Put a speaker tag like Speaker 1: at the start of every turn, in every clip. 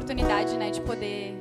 Speaker 1: oportunidade, né, de poder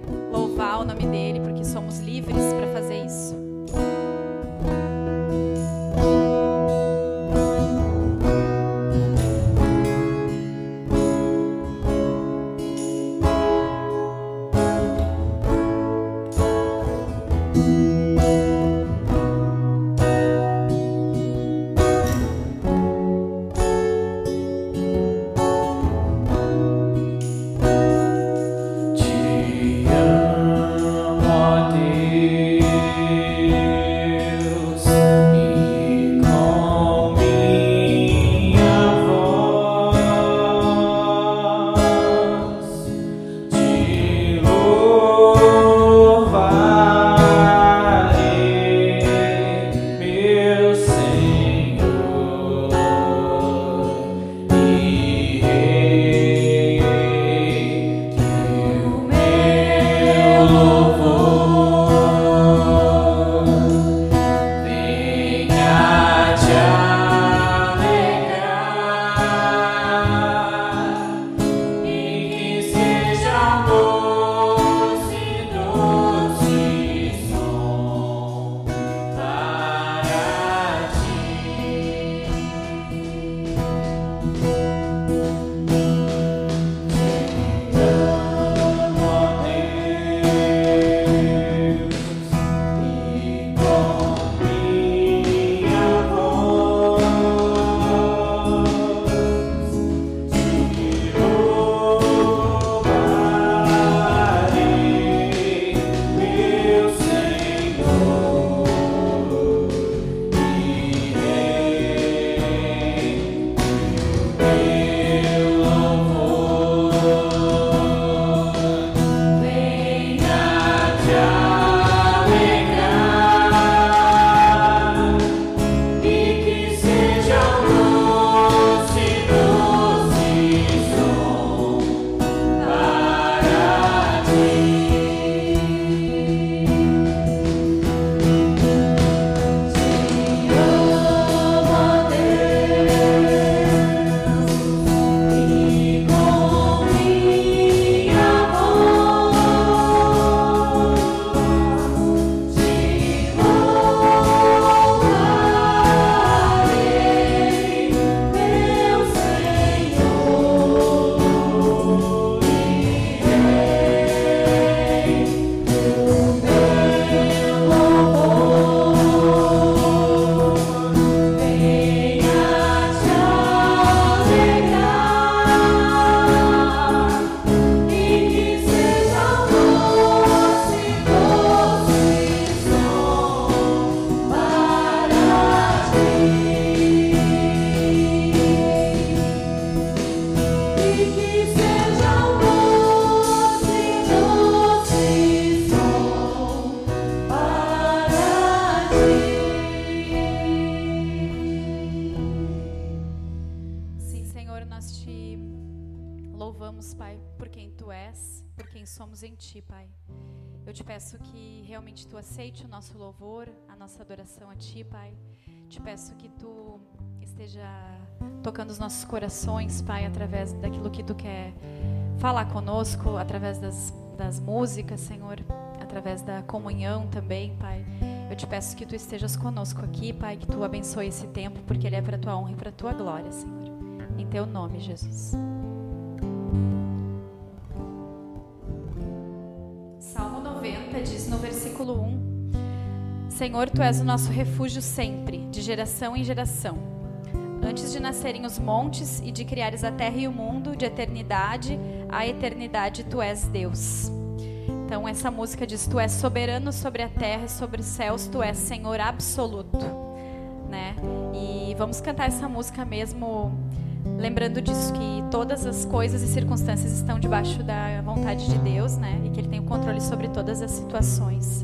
Speaker 1: das músicas, Senhor, através da comunhão também, Pai. Eu te peço que Tu estejas conosco aqui, Pai, que Tu abençoe esse tempo, porque ele é para Tua honra e para Tua glória, Senhor. Em Teu nome, Jesus. Salmo 90 diz no versículo 1: Senhor, tu és o nosso refúgio sempre, de geração em geração. Antes de nascerem os montes e de criares a terra e o mundo, de eternidade a eternidade, tu és Deus. Então, essa música diz: Tu és soberano sobre a terra e sobre os céus, tu és Senhor absoluto. Né? E vamos cantar essa música mesmo, lembrando disso, que todas as coisas e circunstâncias estão debaixo da vontade de Deus, né? E que Ele tem o controle sobre todas as situações.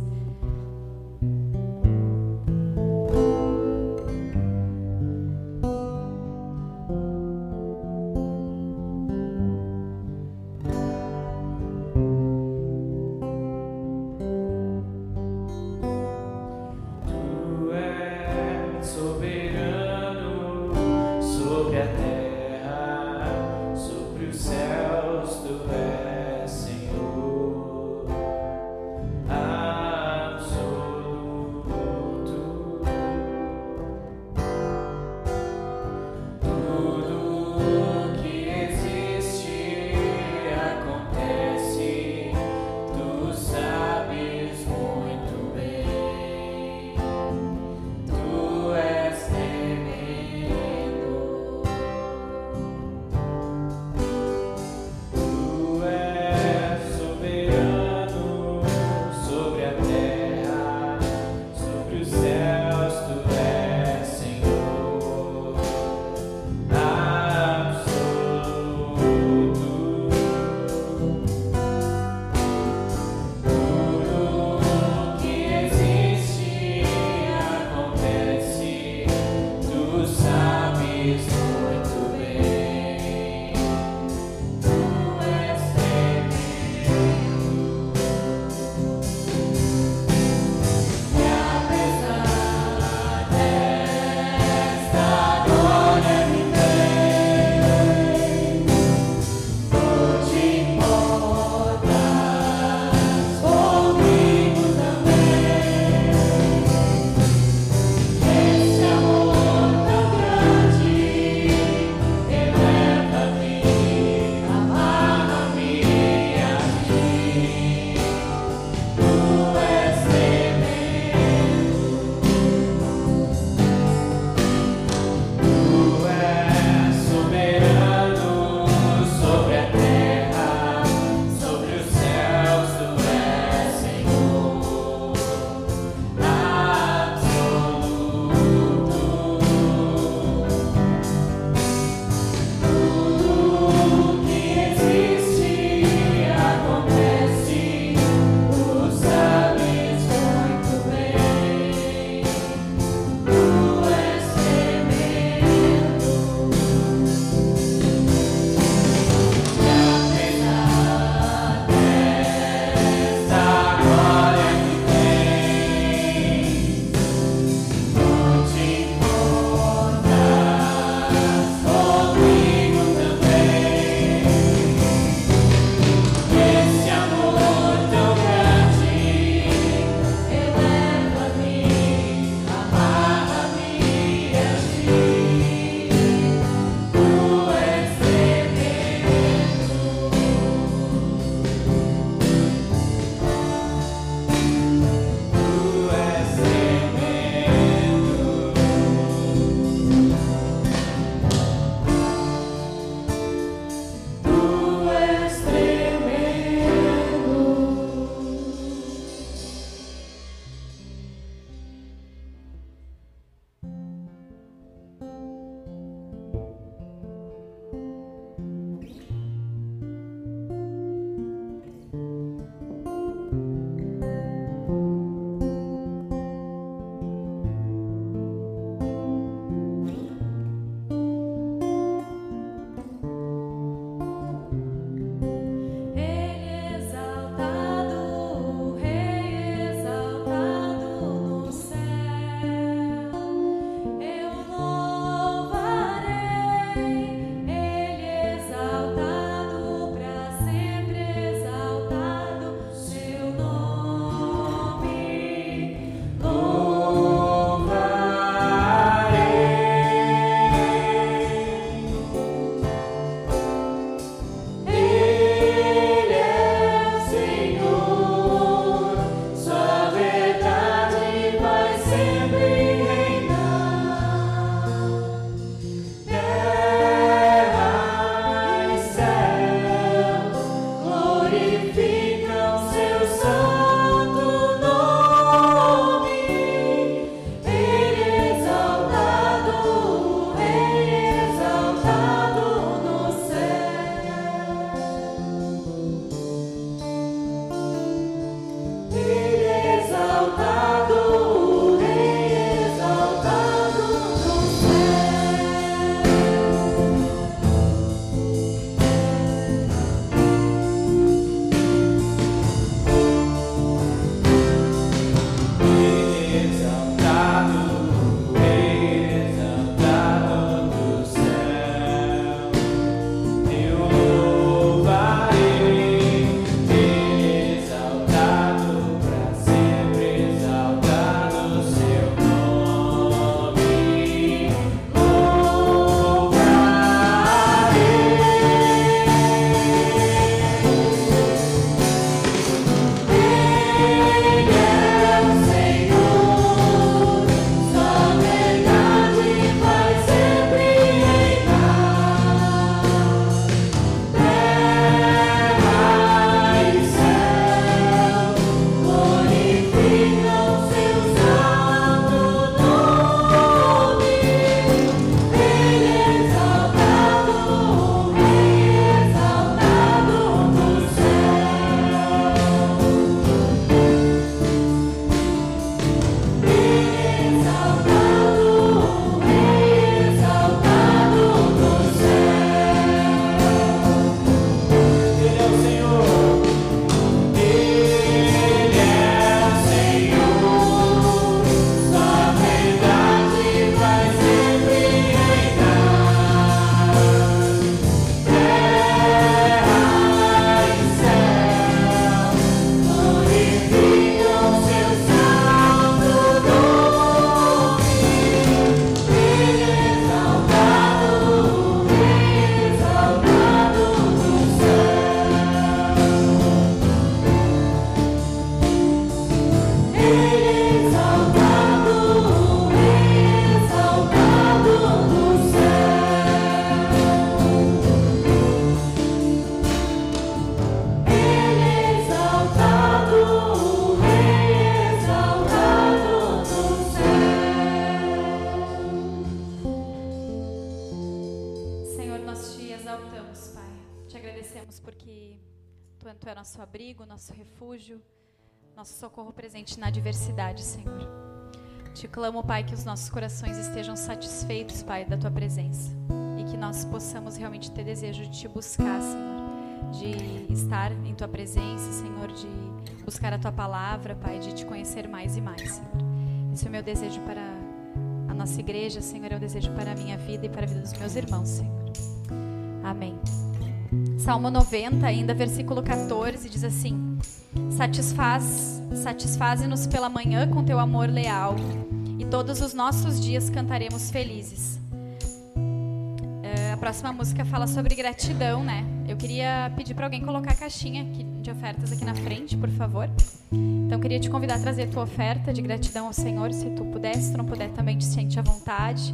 Speaker 2: Refúgio, nosso socorro presente na adversidade, Senhor. Te clamo, Pai, que os nossos corações estejam satisfeitos, Pai, da tua presença e que nós possamos realmente ter desejo de te buscar, Senhor, de estar em tua presença, Senhor, de buscar a tua palavra, Pai, de te conhecer mais e mais, Senhor. Esse é o meu desejo para a nossa igreja, Senhor, é o desejo para a minha vida e para a vida dos meus irmãos, Senhor. Amém. Salmo 90, ainda versículo 14, diz assim: Satisfaz, satisfaze-nos pela manhã com teu amor leal, e todos os nossos dias cantaremos felizes. É, a próxima música fala sobre gratidão, né? Eu queria pedir para alguém colocar a caixinha de ofertas aqui na frente, por favor. Então, queria te convidar a trazer tua oferta de gratidão ao Senhor, se tu puder, se tu não puder também te sente à vontade.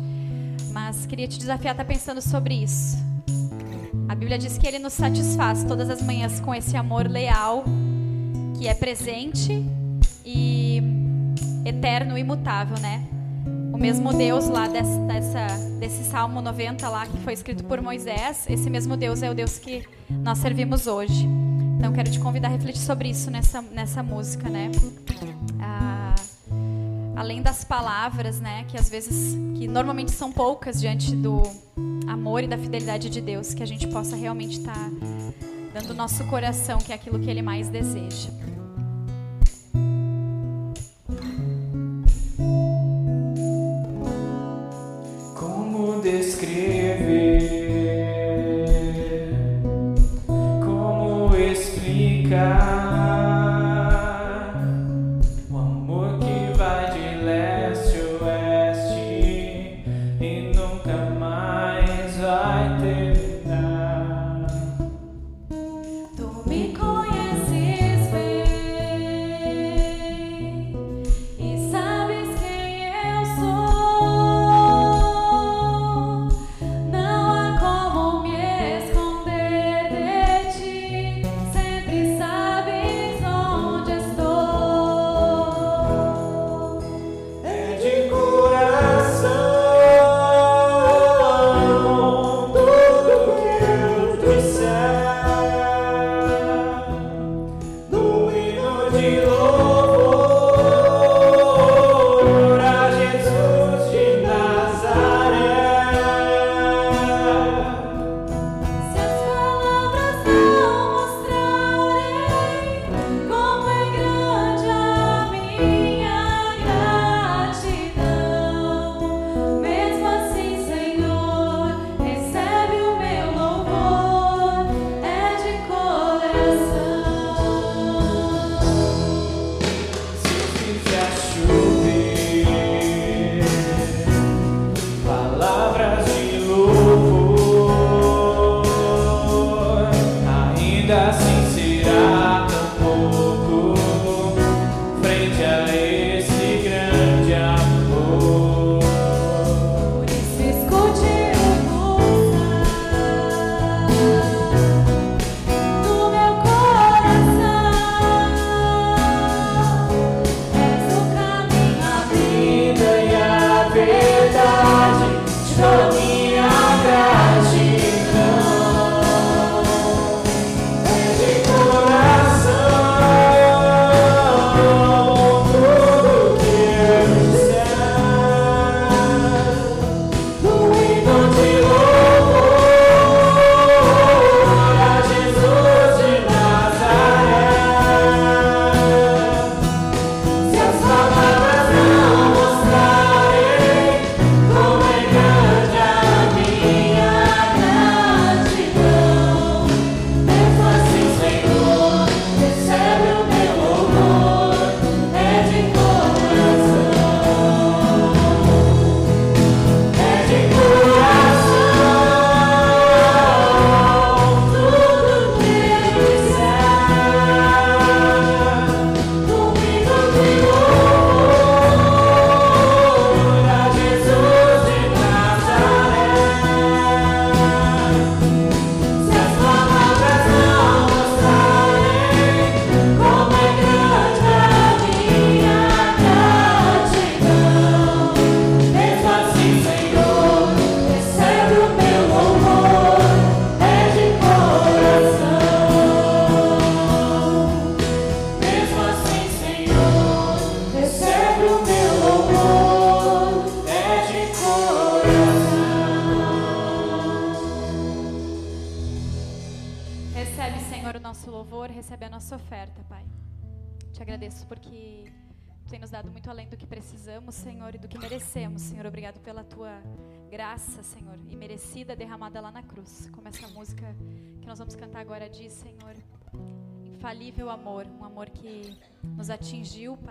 Speaker 2: Mas queria te desafiar a estar pensando sobre isso a Bíblia diz que ele nos satisfaz todas as manhãs com esse amor leal, que é presente e eterno, imutável, né? O mesmo Deus lá dessa, dessa, desse Salmo 90 lá, que foi escrito por Moisés, esse mesmo Deus é o Deus que nós servimos hoje. Então, quero te convidar a refletir sobre isso nessa, nessa música, né? Ah, além das palavras, né? Que às vezes, que normalmente são poucas diante do amor e da fidelidade de Deus, que a gente possa realmente estar tá dando nosso coração, que é aquilo que Ele mais deseja.
Speaker 1: Como descrever? Como explicar?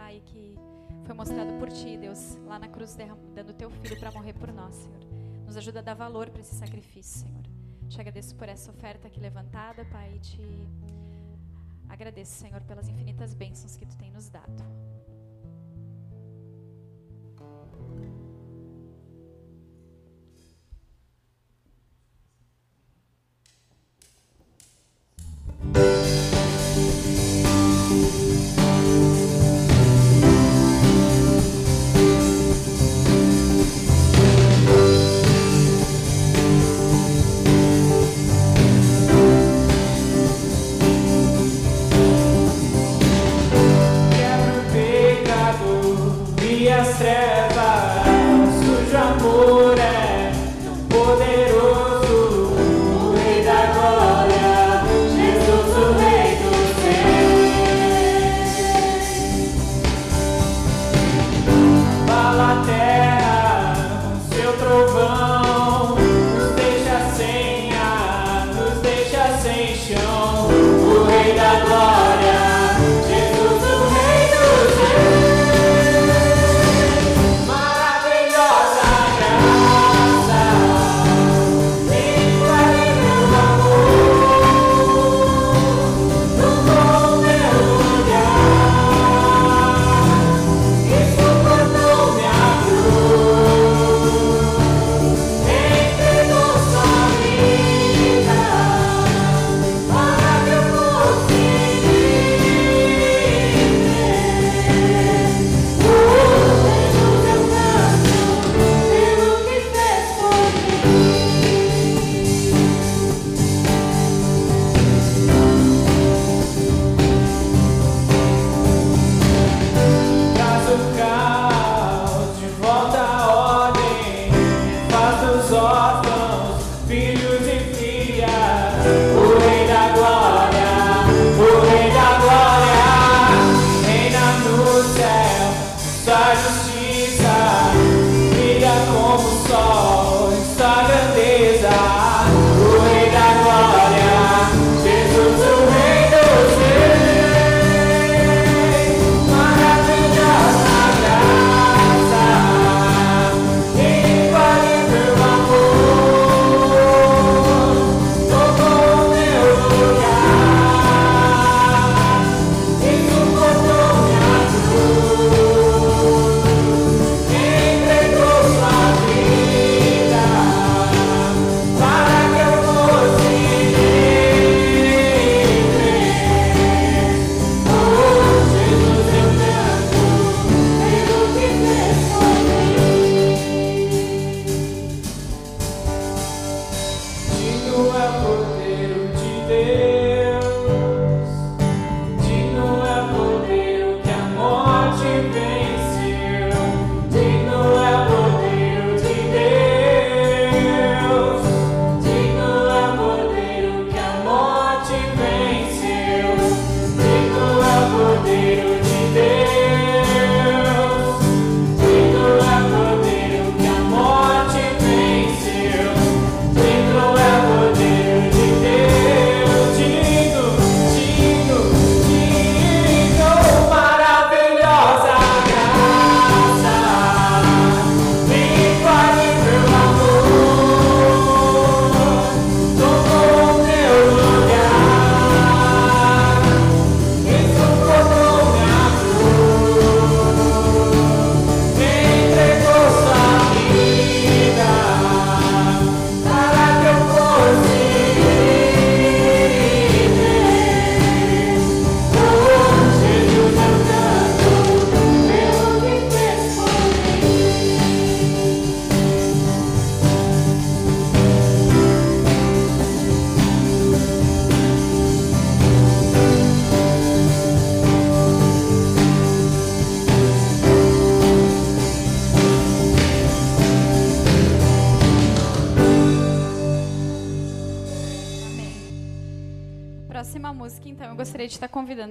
Speaker 2: Pai, que foi mostrado por ti, Deus, lá na cruz, dando teu filho para morrer por nós, Senhor. Nos ajuda a dar valor para esse sacrifício, Senhor. Te agradeço por essa oferta aqui levantada, Pai, e te agradeço, Senhor, pelas infinitas bênçãos que tu tem nos dado.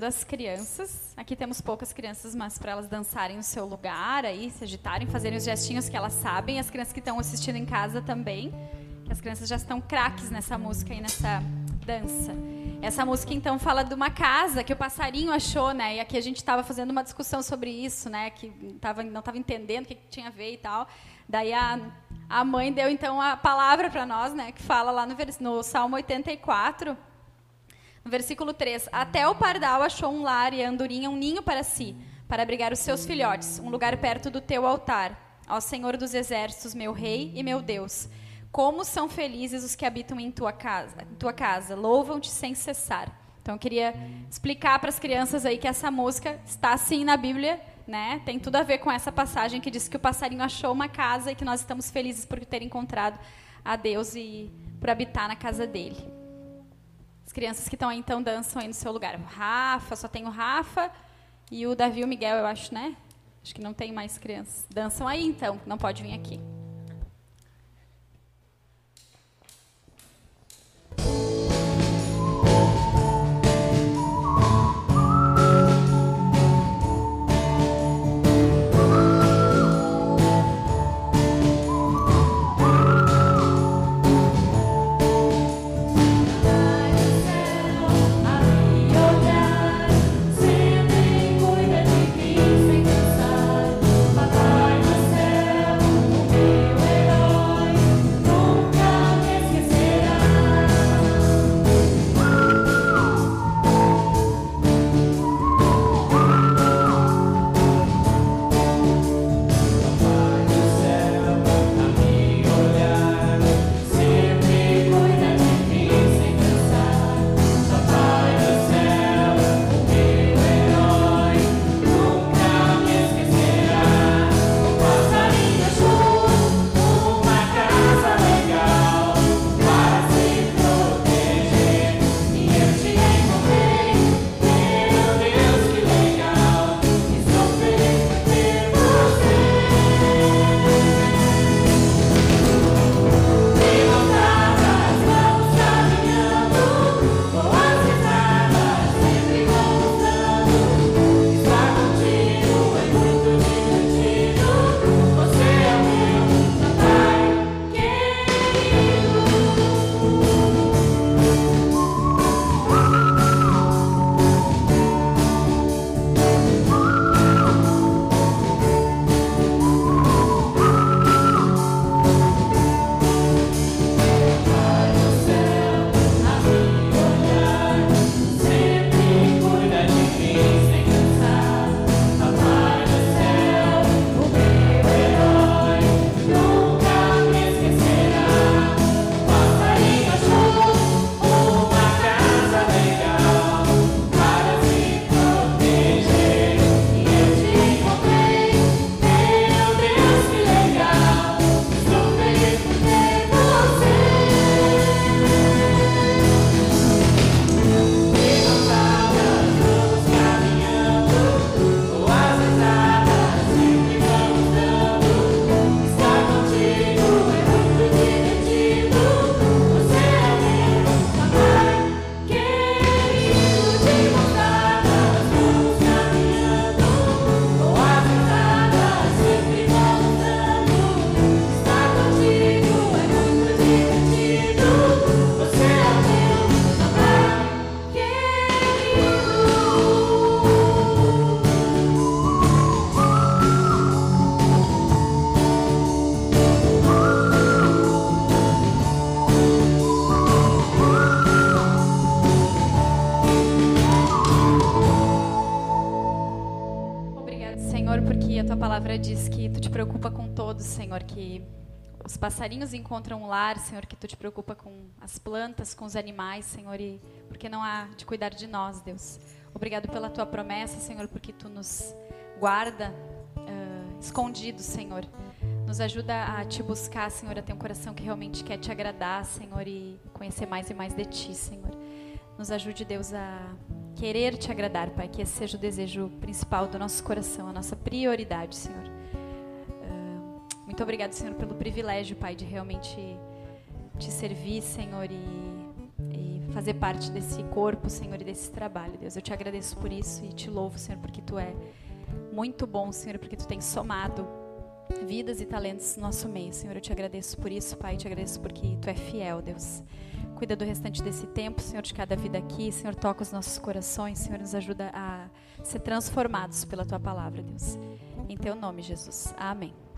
Speaker 2: Convidando as crianças. Aqui temos poucas crianças, mas para elas dançarem no seu lugar, aí, se agitarem, fazerem os gestinhos que elas sabem. As crianças que estão assistindo em casa também. Que as crianças já estão craques nessa música e nessa dança. Essa música, então, fala de uma casa que o passarinho achou, né? E aqui a gente estava fazendo uma discussão sobre isso, né? Que tava, não estava entendendo o que, que tinha a ver e tal. Daí a, a mãe deu, então, a palavra para nós, né? Que fala lá no, no Salmo 84 no versículo 3: Até o pardal achou um lar e a andorinha um ninho para si, para abrigar os seus filhotes, um lugar perto do teu altar. Ó Senhor dos exércitos, meu rei e meu Deus. Como são felizes os que habitam em tua casa, em tua casa. louvam-te sem cessar. Então eu queria explicar para as crianças aí que essa música está sim na Bíblia, né? Tem tudo a ver com essa passagem que diz que o passarinho achou uma casa e que nós estamos felizes por ter encontrado a Deus e por habitar na casa dele. As crianças que estão aí, então, dançam aí no seu lugar. Rafa, só tem o Rafa e o Davi e o Miguel, eu acho, né? Acho que não tem mais crianças. Dançam aí, então, não pode vir aqui. Passarinhos encontram um lar, Senhor, que tu te preocupa com as plantas, com os animais, Senhor, e porque não há de cuidar de nós, Deus. Obrigado pela tua promessa, Senhor, porque tu nos guarda uh, escondidos, Senhor. Nos ajuda a te buscar, Senhor, a ter um coração que realmente quer te agradar, Senhor, e conhecer mais e mais de ti, Senhor. Nos ajude, Deus, a querer te agradar, Pai, que esse seja o desejo principal do nosso coração, a nossa prioridade, Senhor. Muito obrigado, Senhor, pelo privilégio, Pai, de realmente te servir, Senhor, e, e fazer parte desse corpo, Senhor, e desse trabalho, Deus. Eu te agradeço por isso e te louvo, Senhor, porque tu é muito bom, Senhor, porque tu tens somado vidas e talentos no nosso meio, Senhor. Eu te agradeço por isso, Pai, te agradeço porque tu é fiel, Deus. Cuida do restante desse tempo, Senhor, de cada vida aqui. Senhor, toca os nossos corações, Senhor, nos ajuda a ser transformados pela tua palavra, Deus. Em teu nome, Jesus. Amém.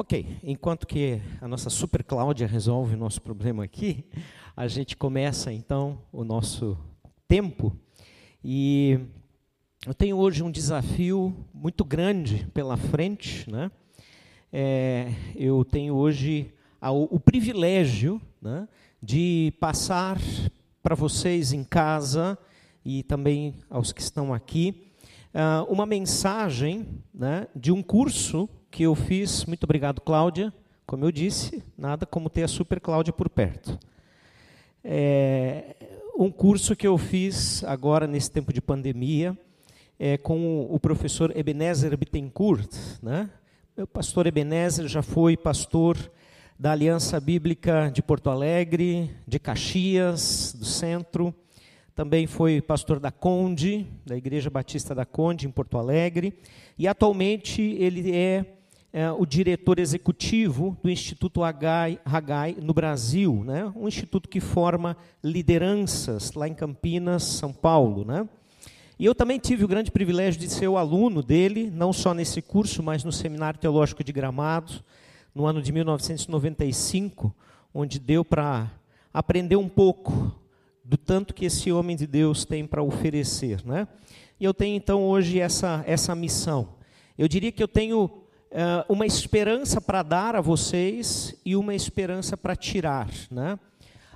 Speaker 3: Ok, enquanto que a nossa super Cláudia resolve o nosso problema aqui, a gente começa então o nosso tempo. E eu tenho hoje um desafio muito grande pela frente. Né? É, eu tenho hoje o privilégio né, de passar para vocês em casa e também aos que estão aqui uh, uma mensagem né, de um curso que eu fiz, muito obrigado, Cláudia. Como eu disse, nada como ter a Super Cláudia por perto. É, um curso que eu fiz agora nesse tempo de pandemia é, com o professor Ebenezer Bittencourt. Né? O pastor Ebenezer já foi pastor da Aliança Bíblica de Porto Alegre, de Caxias, do centro. Também foi pastor da Conde, da Igreja Batista da Conde, em Porto Alegre. E atualmente ele é é, o diretor executivo do Instituto Hagai no Brasil, né? um instituto que forma lideranças lá em Campinas, São Paulo. Né? E eu também tive o grande privilégio de ser o aluno dele, não só nesse curso, mas no Seminário Teológico de Gramados, no ano de 1995, onde deu para aprender um pouco do tanto que esse homem de Deus tem para oferecer. Né? E eu tenho então hoje essa, essa missão. Eu diria que eu tenho uma esperança para dar a vocês e uma esperança para tirar. Né?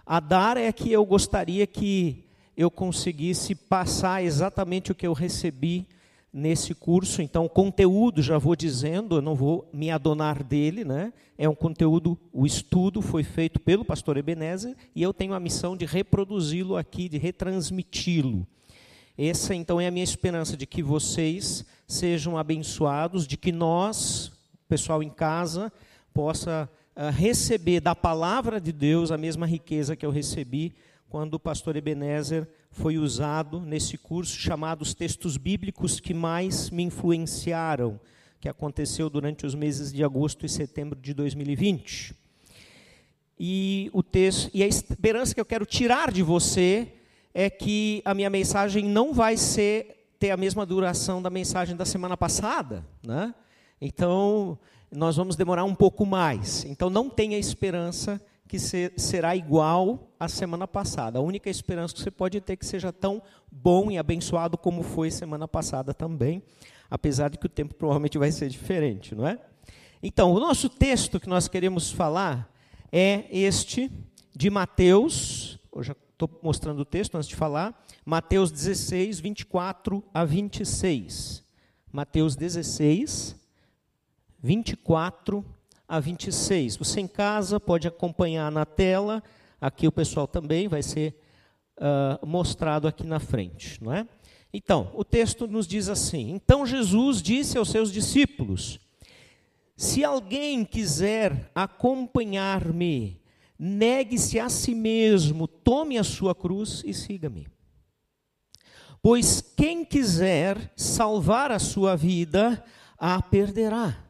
Speaker 3: A dar é que eu gostaria que eu conseguisse passar exatamente o que eu recebi nesse curso. Então, o conteúdo, já vou dizendo, eu não vou me adonar dele, né? É um conteúdo, o estudo foi feito pelo pastor Ebenezer e eu tenho a missão de reproduzi-lo aqui, de retransmiti-lo. Essa então é a minha esperança de que vocês sejam abençoados, de que nós, pessoal em casa, possa uh, receber da palavra de Deus a mesma riqueza que eu recebi quando o pastor Ebenezer foi usado nesse curso chamado Os Textos Bíblicos que mais me influenciaram, que aconteceu durante os meses de agosto e setembro de 2020. E o texto e a esperança que eu quero tirar de você é que a minha mensagem não vai ser ter a mesma duração da mensagem da semana passada, né? Então, nós vamos demorar um pouco mais. Então, não tenha esperança que ser, será igual à semana passada. A única esperança que você pode ter é que seja tão bom e abençoado como foi semana passada também, apesar de que o tempo provavelmente vai ser diferente, não é? Então, o nosso texto que nós queremos falar é este de Mateus, eu já estou mostrando o texto antes de falar, Mateus 16, 24 a 26. Mateus 16, 24 a 26. Você em casa pode acompanhar na tela, aqui o pessoal também vai ser uh, mostrado aqui na frente, não é? Então, o texto nos diz assim: Então Jesus disse aos seus discípulos: Se alguém quiser acompanhar-me, negue-se a si mesmo, tome a sua cruz e siga-me. Pois quem quiser salvar a sua vida, a perderá.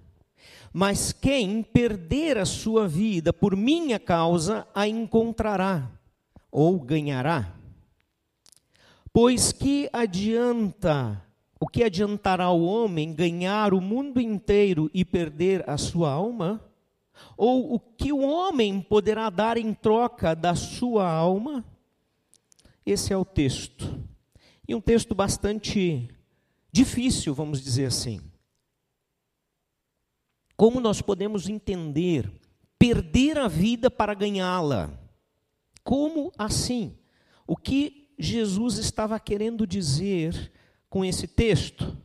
Speaker 3: Mas quem perder a sua vida por minha causa, a encontrará ou ganhará. Pois que adianta, o que adiantará o homem ganhar o mundo inteiro e perder a sua alma? Ou o que o homem poderá dar em troca da sua alma? Esse é o texto. E um texto bastante difícil, vamos dizer assim. Como nós podemos entender perder a vida para ganhá-la? Como assim? O que Jesus estava querendo dizer com esse texto?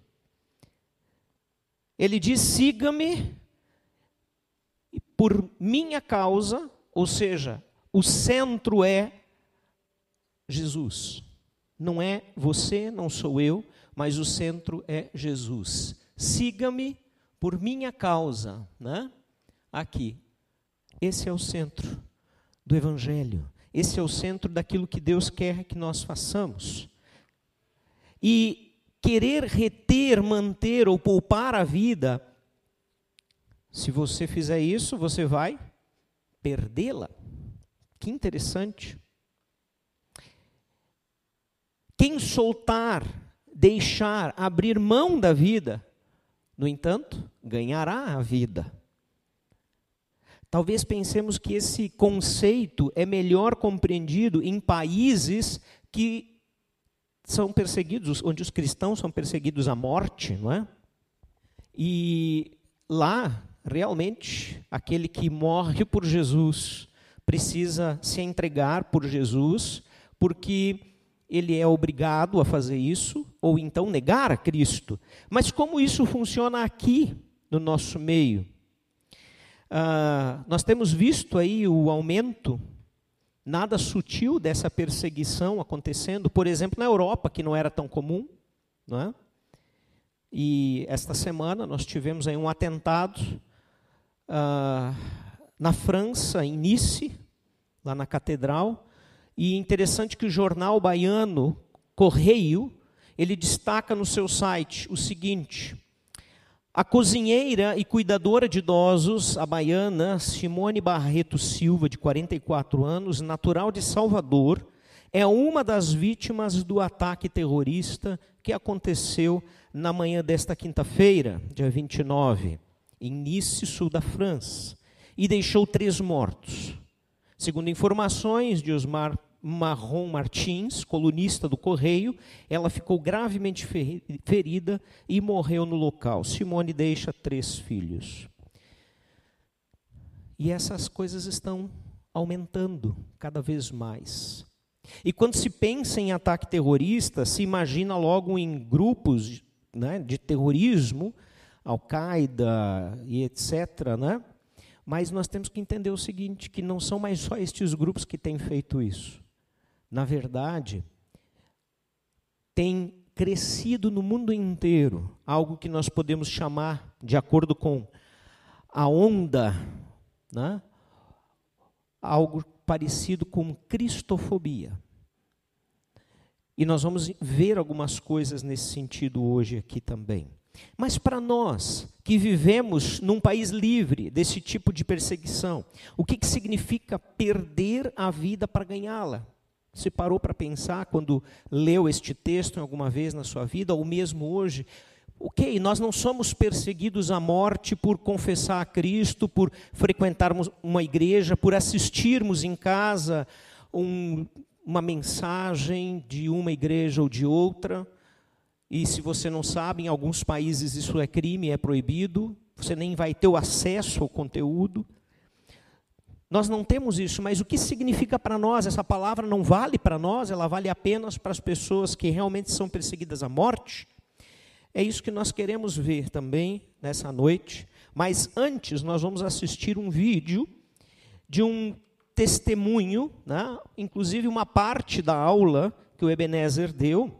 Speaker 3: Ele diz: siga-me por minha causa, ou seja, o centro é Jesus. Não é você, não sou eu, mas o centro é Jesus. Siga-me por minha causa, né? Aqui. Esse é o centro do evangelho. Esse é o centro daquilo que Deus quer que nós façamos. E querer reter, manter ou poupar a vida, se você fizer isso, você vai perdê-la. Que interessante. Quem soltar, deixar, abrir mão da vida, no entanto, ganhará a vida. Talvez pensemos que esse conceito é melhor compreendido em países que são perseguidos, onde os cristãos são perseguidos à morte, não é? E lá, realmente, aquele que morre por Jesus precisa se entregar por Jesus, porque ele é obrigado a fazer isso, ou então negar a Cristo. Mas como isso funciona aqui no nosso meio? Ah, nós temos visto aí o aumento nada sutil dessa perseguição acontecendo, por exemplo, na Europa, que não era tão comum, não é? E esta semana nós tivemos aí um atentado ah, na França, em Nice, lá na catedral, e interessante que o jornal baiano Correio, ele destaca no seu site o seguinte: a cozinheira e cuidadora de idosos, a baiana Simone Barreto Silva, de 44 anos, natural de Salvador, é uma das vítimas do ataque terrorista que aconteceu na manhã desta quinta-feira, dia 29, em Nice, sul da França, e deixou três mortos. Segundo informações de Osmar Marrom Martins, colunista do Correio, ela ficou gravemente ferida e morreu no local. Simone deixa três filhos. E essas coisas estão aumentando cada vez mais. E quando se pensa em ataque terrorista, se imagina logo em grupos né, de terrorismo, Al-Qaeda e etc. Né? Mas nós temos que entender o seguinte: que não são mais só estes grupos que têm feito isso na verdade, tem crescido no mundo inteiro algo que nós podemos chamar, de acordo com a onda, né? algo parecido com cristofobia. E nós vamos ver algumas coisas nesse sentido hoje aqui também. Mas para nós que vivemos num país livre desse tipo de perseguição, o que, que significa perder a vida para ganhá-la? Você parou para pensar quando leu este texto alguma vez na sua vida, ou mesmo hoje? Ok, nós não somos perseguidos à morte por confessar a Cristo, por frequentarmos uma igreja, por assistirmos em casa um, uma mensagem de uma igreja ou de outra. E se você não sabe, em alguns países isso é crime, é proibido, você nem vai ter o acesso ao conteúdo. Nós não temos isso, mas o que significa para nós? Essa palavra não vale para nós, ela vale apenas para as pessoas que realmente são perseguidas à morte? É isso que nós queremos ver também nessa noite. Mas antes, nós vamos assistir um vídeo de um testemunho, né? inclusive uma parte da aula que o Ebenezer deu,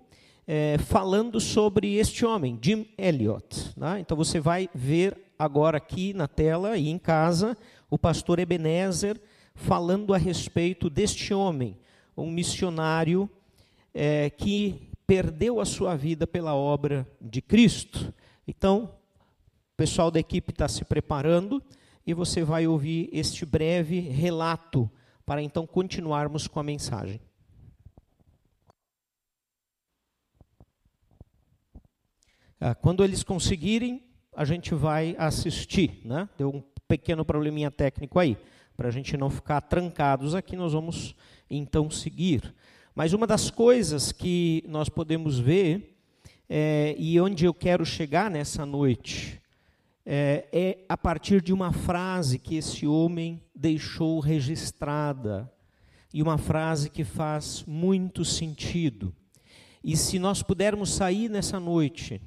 Speaker 3: é, falando sobre este homem, Jim Elliot. Né? Então você vai ver agora aqui na tela e em casa o pastor Ebenezer falando a respeito deste homem, um missionário é, que perdeu a sua vida pela obra de Cristo. Então, o pessoal da equipe está se preparando e você vai ouvir este breve relato para então continuarmos com a mensagem. Quando eles conseguirem, a gente vai assistir. Né? Deu um pequeno probleminha técnico aí. Para a gente não ficar trancados aqui, nós vamos então seguir. Mas uma das coisas que nós podemos ver, é, e onde eu quero chegar nessa noite, é, é a partir de uma frase que esse homem deixou registrada, e uma frase que faz muito sentido. E se nós pudermos sair nessa noite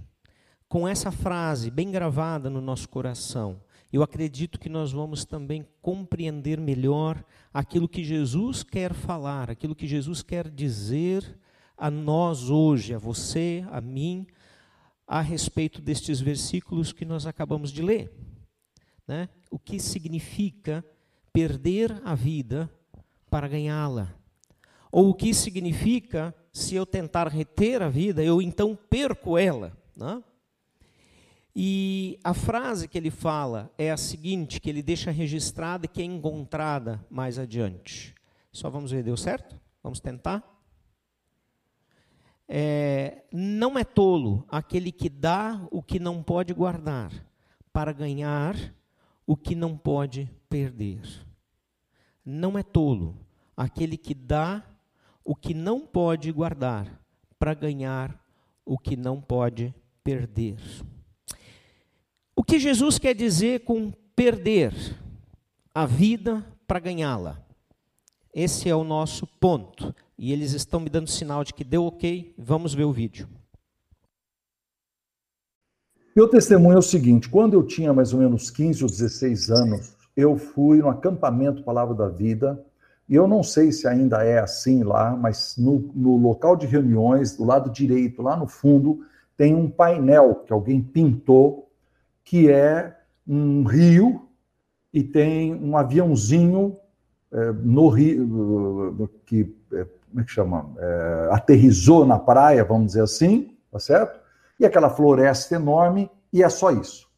Speaker 3: com essa frase bem gravada no nosso coração, eu acredito que nós vamos também compreender melhor aquilo que Jesus quer falar, aquilo que Jesus quer dizer a nós hoje, a você, a mim, a respeito destes versículos que nós acabamos de ler. Né? O que significa perder a vida para ganhá-la? Ou o que significa, se eu tentar reter a vida, eu então perco ela? Né? E a frase que ele fala é a seguinte, que ele deixa registrada e que é encontrada mais adiante. Só vamos ver, deu certo? Vamos tentar? É, não é tolo aquele que dá o que não pode guardar, para ganhar o que não pode perder. Não é tolo aquele que dá o que não pode guardar, para ganhar o que não pode perder. O que Jesus quer dizer com perder a vida para ganhá-la? Esse é o nosso ponto. E eles estão me dando sinal de que deu ok. Vamos ver o vídeo.
Speaker 4: Meu testemunho é o seguinte: quando eu tinha mais ou menos 15 ou 16 anos, eu fui no acampamento Palavra da Vida. E eu não sei se ainda é assim lá, mas no, no local de reuniões, do lado direito, lá no fundo, tem um painel que alguém pintou que é um rio e tem um aviãozinho é, no rio, que, é, como é que chama? É, aterrizou na praia, vamos dizer assim, tá certo? E aquela floresta enorme, e é só isso.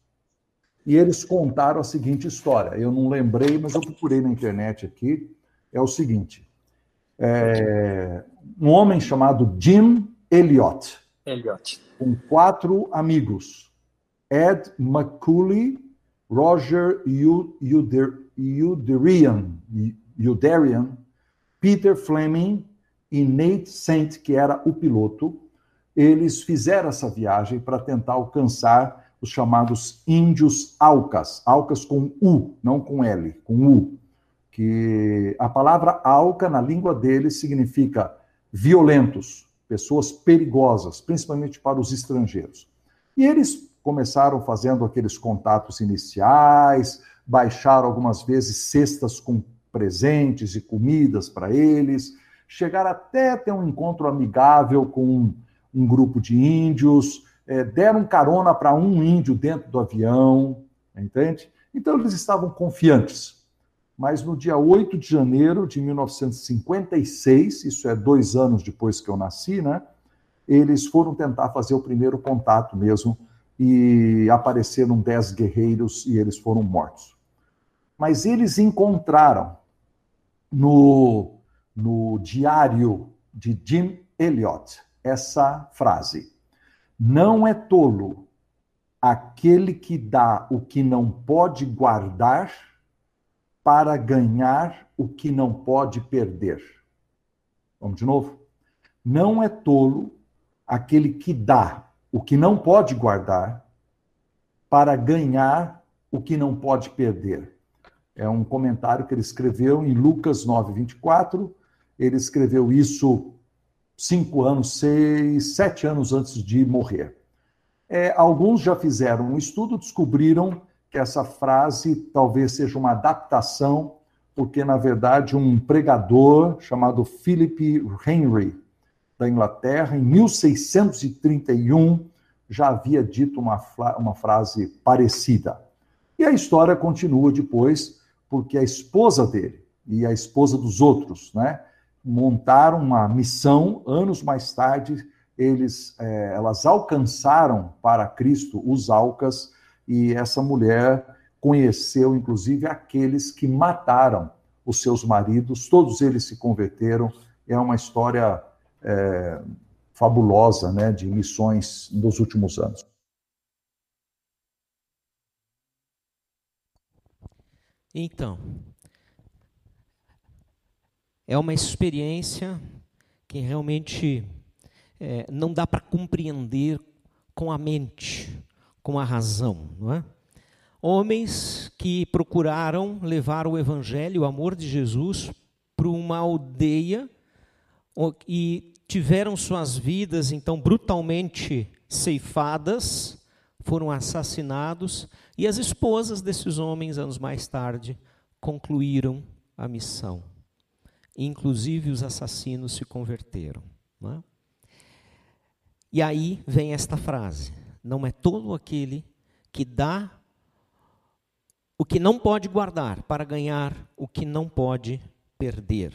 Speaker 4: E eles contaram a seguinte história. Eu não lembrei, mas eu procurei na internet aqui. É o seguinte: é, um homem chamado Jim Elliot,
Speaker 5: Elliot,
Speaker 4: com quatro amigos, Ed McCulley, Roger Uderian, Uderian, Peter Fleming e Nate Saint, que era o piloto, eles fizeram essa viagem para tentar alcançar os chamados índios Alcas, Alcas com U, não com L, com U, que a palavra Alca na língua deles significa violentos, pessoas perigosas, principalmente para os estrangeiros. E eles começaram fazendo aqueles contatos iniciais, baixaram algumas vezes cestas com presentes e comidas para eles, chegaram até ter um encontro amigável com um, um grupo de índios, é, deram carona para um índio dentro do avião, entende? Então eles estavam confiantes. Mas no dia 8 de janeiro de 1956, isso é dois anos depois que eu nasci, né? Eles foram tentar fazer o primeiro contato mesmo e apareceram dez guerreiros e eles foram mortos. Mas eles encontraram no, no diário de Jim Elliot essa frase: Não é tolo aquele que dá o que não pode guardar para ganhar o que não pode perder. Vamos de novo? Não é tolo aquele que dá o que não pode guardar para ganhar o que não pode perder. É um comentário que ele escreveu em Lucas 9, 24. Ele escreveu isso cinco anos, seis, sete anos antes de morrer. É, alguns já fizeram um estudo, descobriram que essa frase talvez seja uma adaptação, porque, na verdade, um pregador chamado Philip Henry, da Inglaterra, em 1631, já havia dito uma, uma frase parecida. E a história continua depois, porque a esposa dele e a esposa dos outros, né, montaram uma missão. Anos mais tarde, eles, é, elas alcançaram para Cristo os Alcas, e essa mulher conheceu, inclusive, aqueles que mataram os seus maridos. Todos eles se converteram. É uma história é, fabulosa né, de missões dos últimos anos.
Speaker 3: Então, é uma experiência que realmente é, não dá para compreender com a mente, com a razão, não é? Homens que procuraram levar o evangelho, o amor de Jesus, para uma aldeia e tiveram suas vidas então brutalmente ceifadas, foram assassinados E as esposas desses homens, anos mais tarde, concluíram a missão. Inclusive os assassinos se converteram. É? E aí vem esta frase: não é todo aquele que dá o que não pode guardar para ganhar o que não pode perder.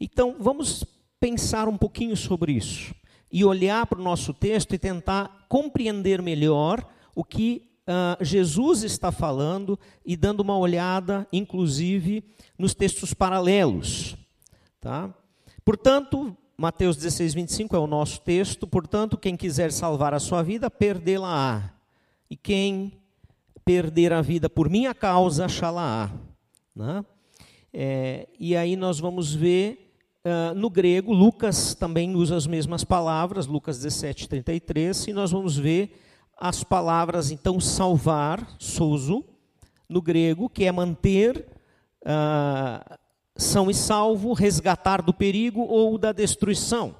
Speaker 3: Então, vamos pensar um pouquinho sobre isso e olhar para o nosso texto e tentar compreender melhor o que uh, Jesus está falando e dando uma olhada, inclusive, nos textos paralelos. Tá? Portanto, Mateus 16, 25 é o nosso texto. Portanto, quem quiser salvar a sua vida, perdê-la-á. E quem perder a vida por minha causa, achá-la-á. Né? É, e aí nós vamos ver Uh, no grego, Lucas também usa as mesmas palavras, Lucas 17, 33, e nós vamos ver as palavras, então, salvar, souzo, no grego, que é manter uh, são e salvo, resgatar do perigo ou da destruição.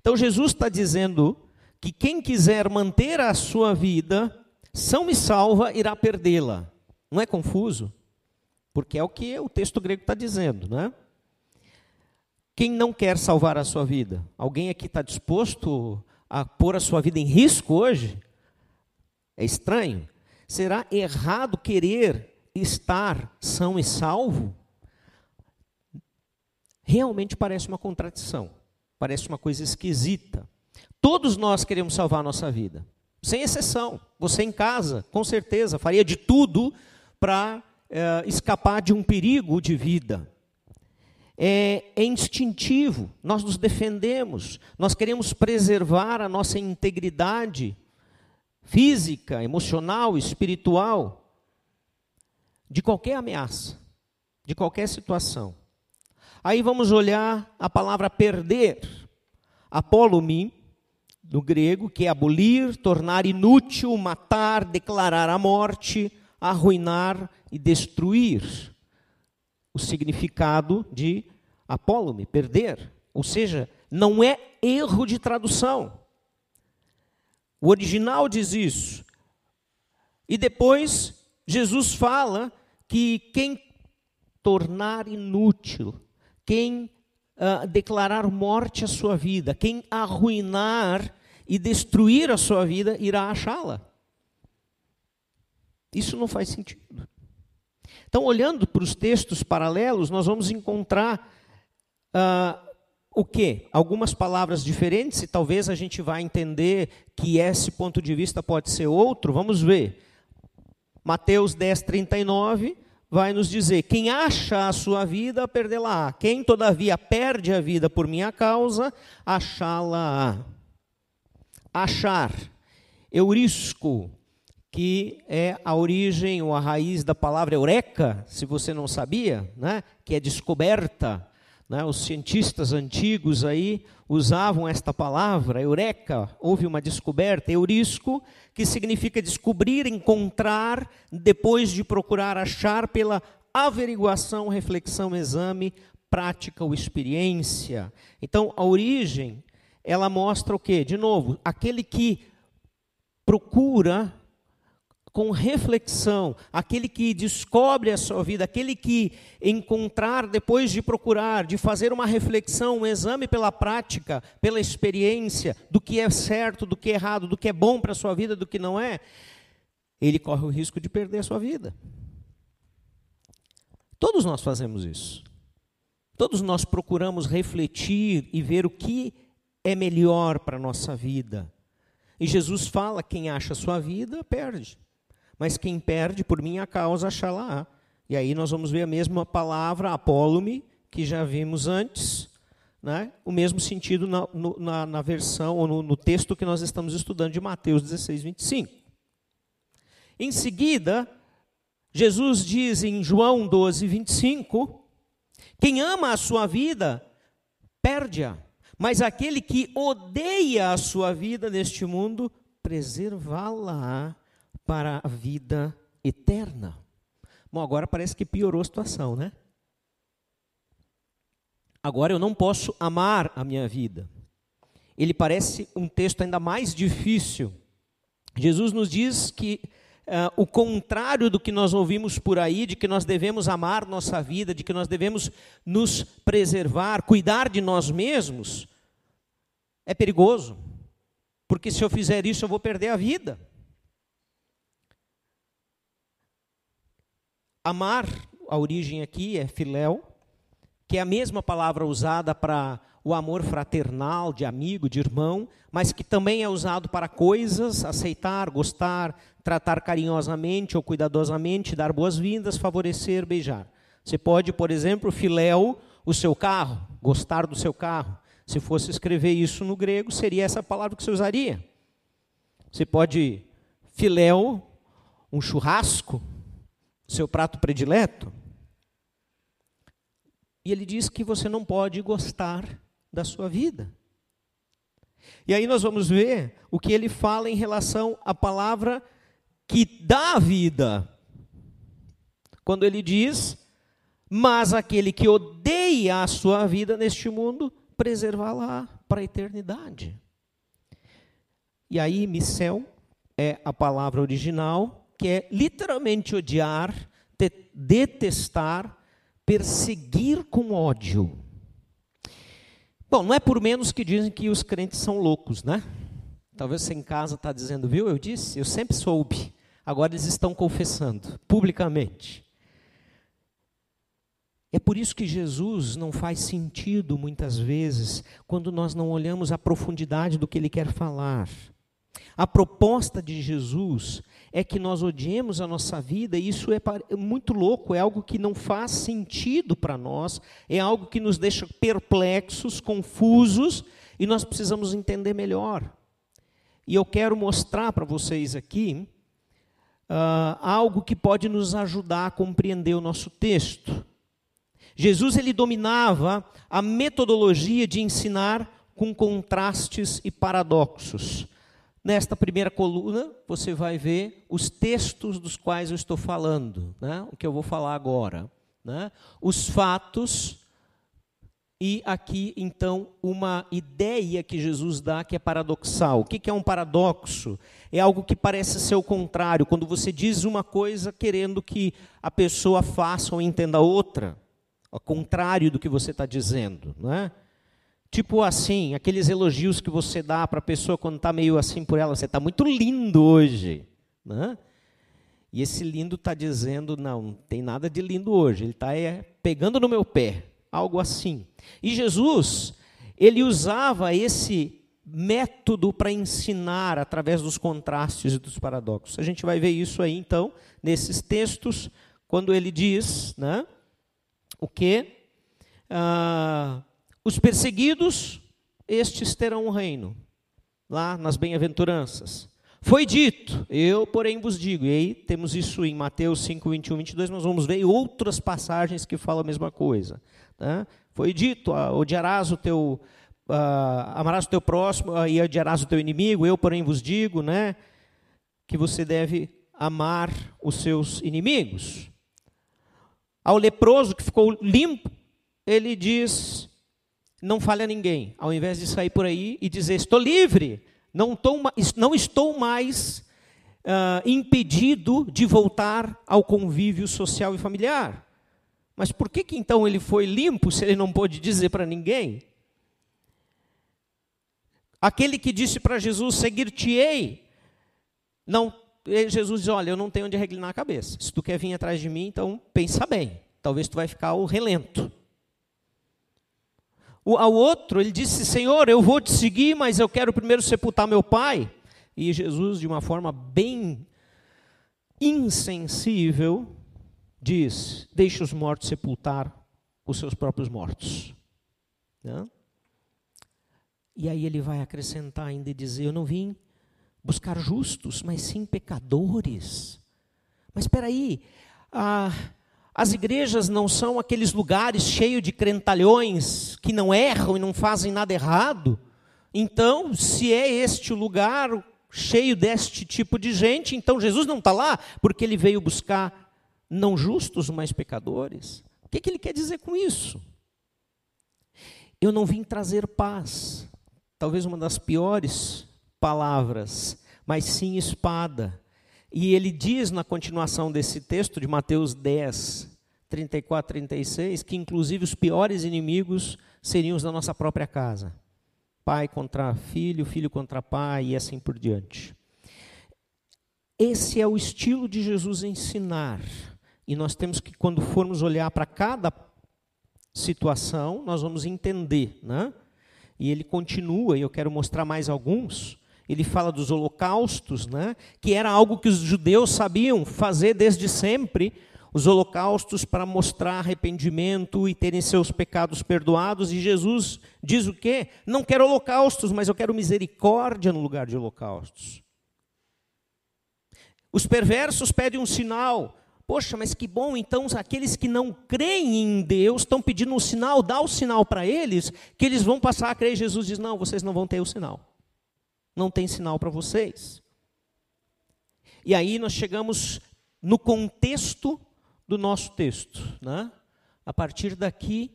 Speaker 3: Então, Jesus está dizendo que quem quiser manter a sua vida são e salva, irá perdê-la. Não é confuso? Porque é o que o texto grego está dizendo, não é? Quem não quer salvar a sua vida? Alguém aqui está disposto a pôr a sua vida em risco hoje? É estranho? Será errado querer estar são e salvo? Realmente parece uma contradição, parece uma coisa esquisita. Todos nós queremos salvar a nossa vida, sem exceção. Você em casa, com certeza, faria de tudo para é, escapar de um perigo de vida é, é instintivo, nós nos defendemos, nós queremos preservar a nossa integridade física, emocional, espiritual, de qualquer ameaça, de qualquer situação. Aí vamos olhar a palavra perder, apolumi, do grego, que é abolir, tornar inútil, matar, declarar a morte, arruinar e destruir o significado de apólume, perder. Ou seja, não é erro de tradução. O original diz isso. E depois, Jesus fala que quem tornar inútil, quem uh, declarar morte à sua vida, quem arruinar e destruir a sua vida, irá achá-la. Isso não faz sentido. Então, olhando para os textos paralelos, nós vamos encontrar uh, o que? Algumas palavras diferentes, e talvez a gente vá entender que esse ponto de vista pode ser outro. Vamos ver. Mateus 10, 39 vai nos dizer: Quem acha a sua vida, perdê-la-á. Quem, todavia, perde a vida por minha causa, achá-la-á. Achar. Eurisco, que é a origem ou a raiz da palavra eureka, se você não sabia, né? que é descoberta. Né? Os cientistas antigos aí usavam esta palavra, eureka, houve uma descoberta, eurisco, que significa descobrir, encontrar, depois de procurar achar pela averiguação, reflexão, exame, prática ou experiência. Então, a origem, ela mostra o quê? De novo, aquele que procura com reflexão, aquele que descobre a sua vida, aquele que encontrar depois de procurar, de fazer uma reflexão, um exame pela prática, pela experiência, do que é certo, do que é errado, do que é bom para a sua vida, do que não é, ele corre o risco de perder a sua vida. Todos nós fazemos isso. Todos nós procuramos refletir e ver o que é melhor para a nossa vida. E Jesus fala: quem acha a sua vida, perde mas quem perde por minha causa achá-la. E aí nós vamos ver a mesma palavra, apólume, que já vimos antes, né? o mesmo sentido na, na, na versão, ou no, no texto que nós estamos estudando de Mateus 16, 25. Em seguida, Jesus diz em João 12, 25: Quem ama a sua vida, perde-a, mas aquele que odeia a sua vida neste mundo, preservá-la para a vida eterna. Bom, agora parece que piorou a situação, né? Agora eu não posso amar a minha vida. Ele parece um texto ainda mais difícil. Jesus nos diz que uh, o contrário do que nós ouvimos por aí, de que nós devemos amar nossa vida, de que nós devemos nos preservar, cuidar de nós mesmos, é perigoso. Porque se eu fizer isso, eu vou perder a vida. Amar, a origem aqui é filéu, que é a mesma palavra usada para o amor fraternal, de amigo, de irmão, mas que também é usado para coisas, aceitar, gostar, tratar carinhosamente ou cuidadosamente, dar boas-vindas, favorecer, beijar. Você pode, por exemplo, filéu o seu carro, gostar do seu carro. Se fosse escrever isso no grego, seria essa palavra que você usaria. Você pode filéu um churrasco, seu prato predileto. E ele diz que você não pode gostar da sua vida. E aí nós vamos ver o que ele fala em relação à palavra que dá vida. Quando ele diz: Mas aquele que odeia a sua vida neste mundo, preservá-la para a eternidade. E aí, missel é a palavra original, que é literalmente odiar, detestar, perseguir com ódio. Bom, não é por menos que dizem que os crentes são loucos, né? Talvez você em casa está dizendo, viu? Eu disse, eu sempre soube. Agora eles estão confessando publicamente. É por isso que Jesus não faz sentido muitas vezes quando nós não olhamos a profundidade do que ele quer falar. A proposta de Jesus é que nós odiemos a nossa vida, e isso é muito louco, é algo que não faz sentido para nós, é algo que nos deixa perplexos, confusos, e nós precisamos entender melhor. E eu quero mostrar para vocês aqui uh, algo que pode nos ajudar a compreender o nosso texto. Jesus ele dominava a metodologia de ensinar com contrastes e paradoxos. Nesta primeira coluna, você vai ver os textos dos quais eu estou falando, né? o que eu vou falar agora. Né? Os fatos, e aqui, então, uma ideia que Jesus dá que é paradoxal. O que é um paradoxo? É algo que parece ser o contrário, quando você diz uma coisa querendo que a pessoa faça ou entenda outra, ao contrário do que você está dizendo. Não é? Tipo assim, aqueles elogios que você dá para a pessoa quando está meio assim por ela, você está muito lindo hoje. Né? E esse lindo está dizendo, não, não tem nada de lindo hoje, ele está é, pegando no meu pé, algo assim. E Jesus, ele usava esse método para ensinar através dos contrastes e dos paradoxos. A gente vai ver isso aí, então, nesses textos, quando ele diz, né, o que? Ah, os perseguidos, estes terão um reino, lá nas bem-aventuranças. Foi dito, eu, porém, vos digo, e aí temos isso em Mateus 5, 21, 22, nós vamos ver outras passagens que falam a mesma coisa. Né? Foi dito, ah, odiarás o teu, ah, amarás o teu próximo ah, e odiarás o teu inimigo, eu, porém, vos digo, né, que você deve amar os seus inimigos. Ao leproso que ficou limpo, ele diz, não falha ninguém, ao invés de sair por aí e dizer: estou livre, não, tô, não estou mais uh, impedido de voltar ao convívio social e familiar. Mas por que, que então ele foi limpo se ele não pôde dizer para ninguém? Aquele que disse para Jesus: seguir-te-ei, não, Jesus diz: olha, eu não tenho onde reclinar a cabeça. Se tu quer vir atrás de mim, então pensa bem. Talvez tu vai ficar o relento. Ao outro, ele disse: Senhor, eu vou te seguir, mas eu quero primeiro sepultar meu pai. E Jesus, de uma forma bem insensível, diz: Deixe os mortos sepultar os seus próprios mortos. Né? E aí ele vai acrescentar ainda e dizer: Eu não vim buscar justos, mas sim pecadores. Mas espera aí, ah, as igrejas não são aqueles lugares cheios de crentalhões que não erram e não fazem nada errado. Então, se é este o lugar cheio deste tipo de gente, então Jesus não está lá porque ele veio buscar não justos, mas pecadores. O que, que ele quer dizer com isso? Eu não vim trazer paz, talvez uma das piores palavras, mas sim espada. E ele diz na continuação desse texto de Mateus 10, 34, 36, que inclusive os piores inimigos seriam os da nossa própria casa. Pai contra filho, filho contra pai e assim por diante. Esse é o estilo de Jesus ensinar. E nós temos que, quando formos olhar para cada situação, nós vamos entender. Né? E ele continua, e eu quero mostrar mais alguns. Ele fala dos holocaustos, né? que era algo que os judeus sabiam fazer desde sempre, os holocaustos para mostrar arrependimento e terem seus pecados perdoados. E Jesus diz o quê? Não quero holocaustos, mas eu quero misericórdia no lugar de holocaustos. Os perversos pedem um sinal. Poxa, mas que bom, então aqueles que não creem em Deus estão pedindo um sinal, dá o sinal para eles, que eles vão passar a crer. Jesus diz: Não, vocês não vão ter o sinal. Não tem sinal para vocês. E aí nós chegamos no contexto do nosso texto. Né? A partir daqui,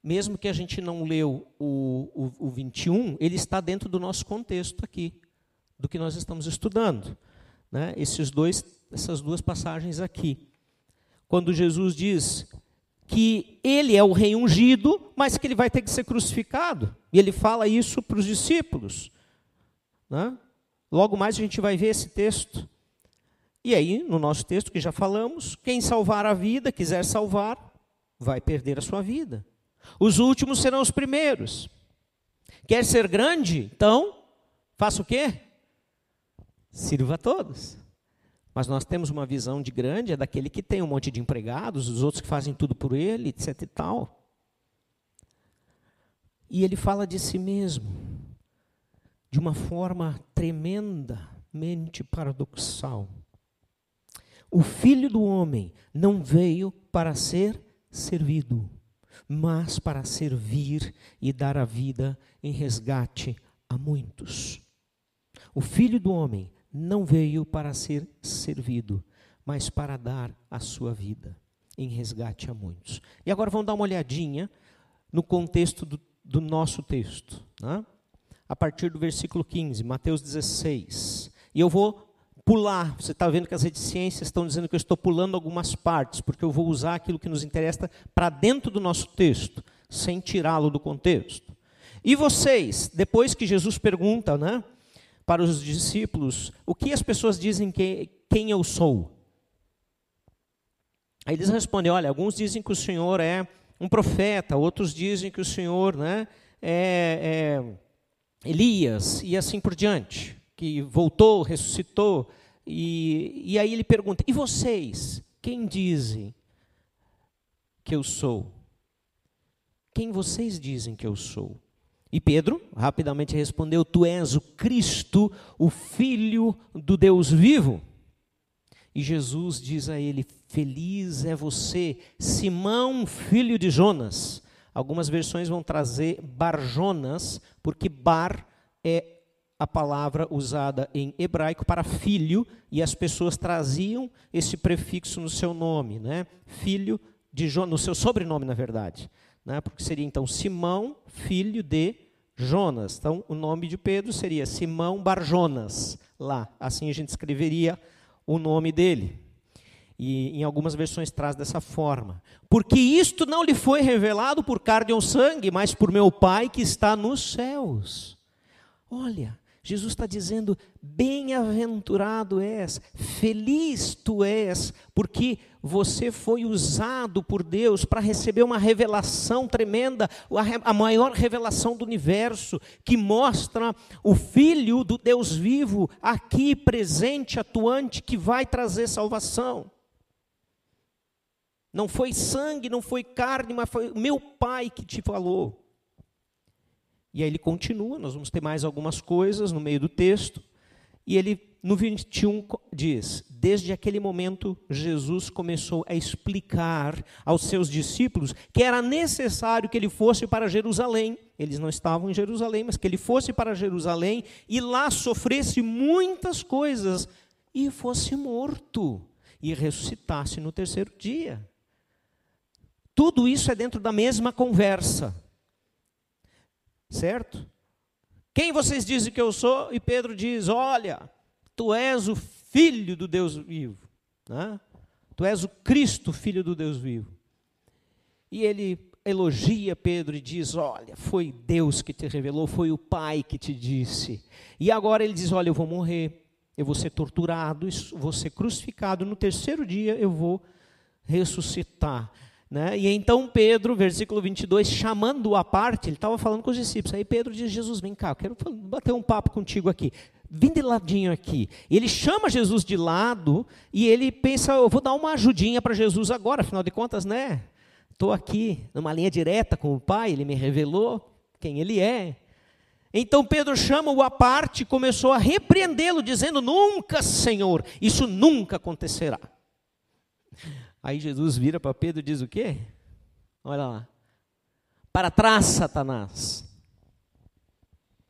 Speaker 3: mesmo que a gente não leu o, o, o 21, ele está dentro do nosso contexto aqui, do que nós estamos estudando. Né? Esses dois, essas duas passagens aqui. Quando Jesus diz que ele é o rei ungido, mas que ele vai ter que ser crucificado. E ele fala isso para os discípulos. Né? Logo mais a gente vai ver esse texto. E aí, no nosso texto que já falamos, quem salvar a vida, quiser salvar, vai perder a sua vida. Os últimos serão os primeiros. Quer ser grande? Então, faça o quê? Sirva a todos. Mas nós temos uma visão de grande, é daquele que tem um monte de empregados, os outros que fazem tudo por ele, etc e tal. E ele fala de si mesmo de uma forma tremendamente paradoxal. O filho do homem não veio para ser servido, mas para servir e dar a vida em resgate a muitos. O filho do homem não veio para ser servido, mas para dar a sua vida em resgate a muitos. E agora vamos dar uma olhadinha no contexto do, do nosso texto, né? A partir do versículo 15, Mateus 16. E eu vou pular. Você está vendo que as reticências estão dizendo que eu estou pulando algumas partes, porque eu vou usar aquilo que nos interessa para dentro do nosso texto, sem tirá-lo do contexto. E vocês, depois que Jesus pergunta né, para os discípulos, o que as pessoas dizem que quem eu sou? Aí eles respondem: olha, alguns dizem que o Senhor é um profeta, outros dizem que o Senhor né, é, é Elias, e assim por diante, que voltou, ressuscitou. E, e aí ele pergunta: E vocês? Quem dizem que eu sou? Quem vocês dizem que eu sou? E Pedro rapidamente respondeu: Tu és o Cristo, o Filho do Deus vivo. E Jesus diz a ele: Feliz é você, Simão, filho de Jonas. Algumas versões vão trazer Barjonas, porque Bar é a palavra usada em hebraico para filho, e as pessoas traziam esse prefixo no seu nome, né? Filho de Jonas, no seu sobrenome, na verdade. Né? Porque seria então Simão, filho de Jonas. Então, o nome de Pedro seria Simão Barjonas, lá. Assim a gente escreveria o nome dele. E em algumas versões traz dessa forma. Porque isto não lhe foi revelado por carne ou sangue, mas por meu Pai que está nos céus. Olha, Jesus está dizendo: bem-aventurado és, feliz tu és, porque você foi usado por Deus para receber uma revelação tremenda, a maior revelação do universo, que mostra o Filho do Deus vivo, aqui presente, atuante, que vai trazer salvação. Não foi sangue, não foi carne, mas foi meu Pai que te falou. E aí ele continua, nós vamos ter mais algumas coisas no meio do texto. E ele, no 21, diz: Desde aquele momento, Jesus começou a explicar aos seus discípulos que era necessário que ele fosse para Jerusalém. Eles não estavam em Jerusalém, mas que ele fosse para Jerusalém e lá sofresse muitas coisas e fosse morto e ressuscitasse no terceiro dia. Tudo isso é dentro da mesma conversa. Certo? Quem vocês dizem que eu sou? E Pedro diz: Olha, tu és o filho do Deus vivo. Né? Tu és o Cristo, filho do Deus vivo. E ele elogia Pedro e diz: Olha, foi Deus que te revelou, foi o Pai que te disse. E agora ele diz: Olha, eu vou morrer, eu vou ser torturado, vou ser crucificado, no terceiro dia eu vou ressuscitar. Né? E então Pedro, versículo 22, chamando-o à parte, ele estava falando com os discípulos. Aí Pedro diz: Jesus, vem cá, eu quero bater um papo contigo aqui. Vem de ladinho aqui. Ele chama Jesus de lado e ele pensa: eu vou dar uma ajudinha para Jesus agora, afinal de contas, né? Estou aqui numa linha direta com o Pai, ele me revelou quem ele é. Então Pedro chama-o à parte e começou a repreendê-lo, dizendo: Nunca, Senhor, isso nunca acontecerá. Aí Jesus vira para Pedro e diz o quê? Olha lá. Para trás, Satanás.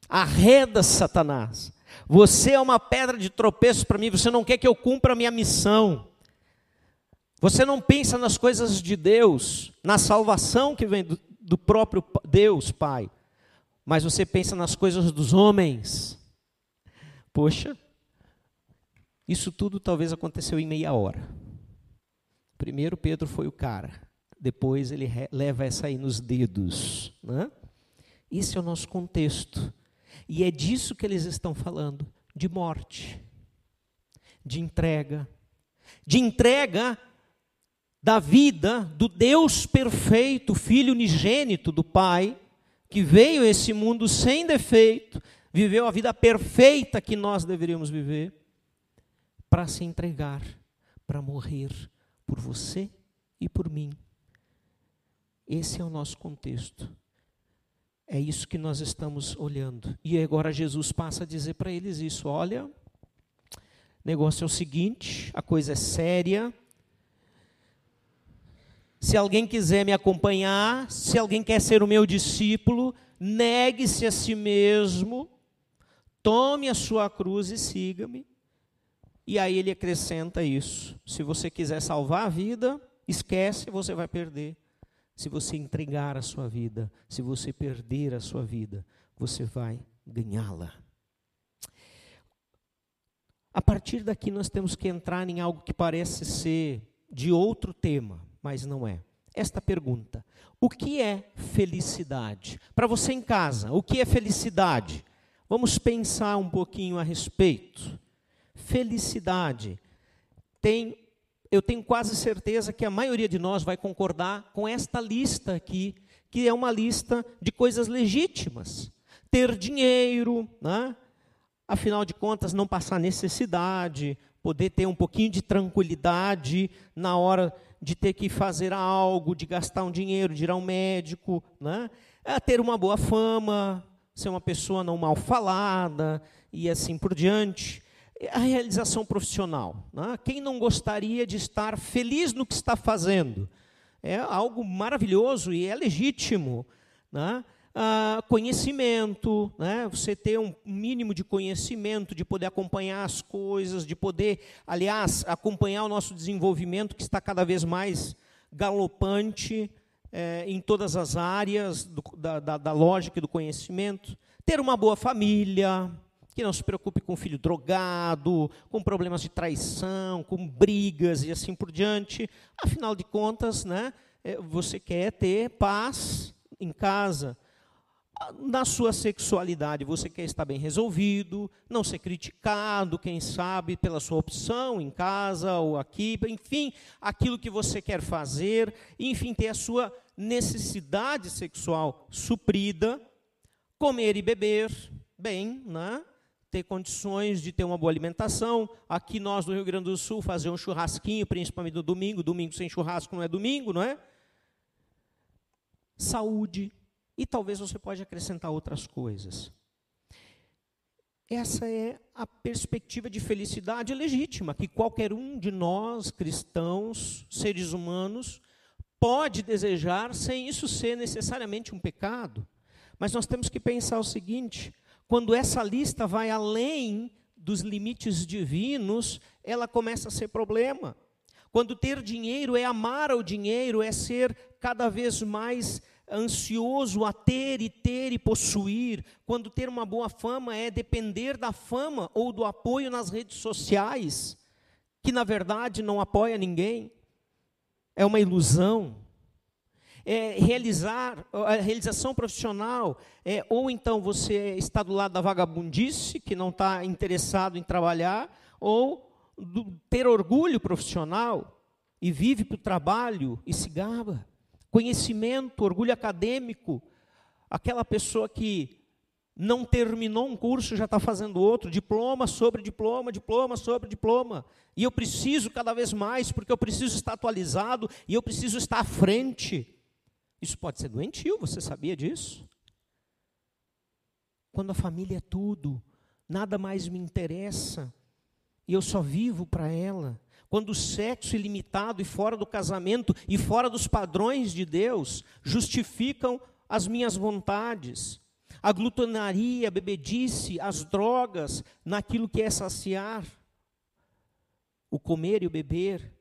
Speaker 3: Arreda, Satanás. Você é uma pedra de tropeço para mim, você não quer que eu cumpra a minha missão. Você não pensa nas coisas de Deus, na salvação que vem do, do próprio Deus, Pai, mas você pensa nas coisas dos homens. Poxa, isso tudo talvez aconteceu em meia hora. Primeiro Pedro foi o cara, depois ele leva essa aí nos dedos. Né? Esse é o nosso contexto. E é disso que eles estão falando: de morte, de entrega, de entrega da vida do Deus perfeito, Filho unigênito do Pai, que veio a esse mundo sem defeito, viveu a vida perfeita que nós deveríamos viver, para se entregar, para morrer por você e por mim. Esse é o nosso contexto. É isso que nós estamos olhando. E agora Jesus passa a dizer para eles isso: olha, o negócio é o seguinte, a coisa é séria. Se alguém quiser me acompanhar, se alguém quer ser o meu discípulo, negue-se a si mesmo, tome a sua cruz e siga-me. E aí ele acrescenta isso: se você quiser salvar a vida, esquece, você vai perder. Se você entregar a sua vida, se você perder a sua vida, você vai ganhá-la. A partir daqui nós temos que entrar em algo que parece ser de outro tema, mas não é. Esta pergunta: o que é felicidade? Para você em casa, o que é felicidade? Vamos pensar um pouquinho a respeito felicidade. Tem, eu tenho quase certeza que a maioria de nós vai concordar com esta lista aqui, que é uma lista de coisas legítimas. Ter dinheiro, né? afinal de contas, não passar necessidade, poder ter um pouquinho de tranquilidade na hora de ter que fazer algo, de gastar um dinheiro, de ir ao médico, né? É ter uma boa fama, ser uma pessoa não mal falada e assim por diante a realização profissional. Né? Quem não gostaria de estar feliz no que está fazendo? É algo maravilhoso e é legítimo. Né? Ah, conhecimento, né? você ter um mínimo de conhecimento, de poder acompanhar as coisas, de poder, aliás, acompanhar o nosso desenvolvimento que está cada vez mais galopante é, em todas as áreas do, da, da, da lógica e do conhecimento. Ter uma boa família, que não se preocupe com filho drogado, com problemas de traição, com brigas e assim por diante. Afinal de contas, né, é, você quer ter paz em casa. Na sua sexualidade, você quer estar bem resolvido, não ser criticado, quem sabe, pela sua opção em casa ou aqui, enfim, aquilo que você quer fazer, enfim, ter a sua necessidade sexual suprida, comer e beber bem, né? Ter condições de ter uma boa alimentação. Aqui nós no Rio Grande do Sul fazer um churrasquinho, principalmente no domingo. Domingo sem churrasco não é domingo, não é? Saúde. E talvez você pode acrescentar outras coisas. Essa é a perspectiva de felicidade legítima que qualquer um de nós, cristãos, seres humanos, pode desejar sem isso ser necessariamente um pecado. Mas nós temos que pensar o seguinte: quando essa lista vai além dos limites divinos, ela começa a ser problema. Quando ter dinheiro é amar ao dinheiro, é ser cada vez mais ansioso a ter e ter e possuir, quando ter uma boa fama é depender da fama ou do apoio nas redes sociais, que na verdade não apoia ninguém, é uma ilusão. É realizar, a realização profissional, é, ou então você está do lado da vagabundice, que não está interessado em trabalhar, ou do, ter orgulho profissional e vive para o trabalho e se gaba. Conhecimento, orgulho acadêmico, aquela pessoa que não terminou um curso já está fazendo outro, diploma sobre diploma, diploma sobre diploma. E eu preciso cada vez mais, porque eu preciso estar atualizado e eu preciso estar à frente. Isso pode ser doentio, você sabia disso? Quando a família é tudo, nada mais me interessa, e eu só vivo para ela. Quando o sexo ilimitado e fora do casamento e fora dos padrões de Deus justificam as minhas vontades. A glutonaria, a bebedice, as drogas, naquilo que é saciar. O comer e o beber.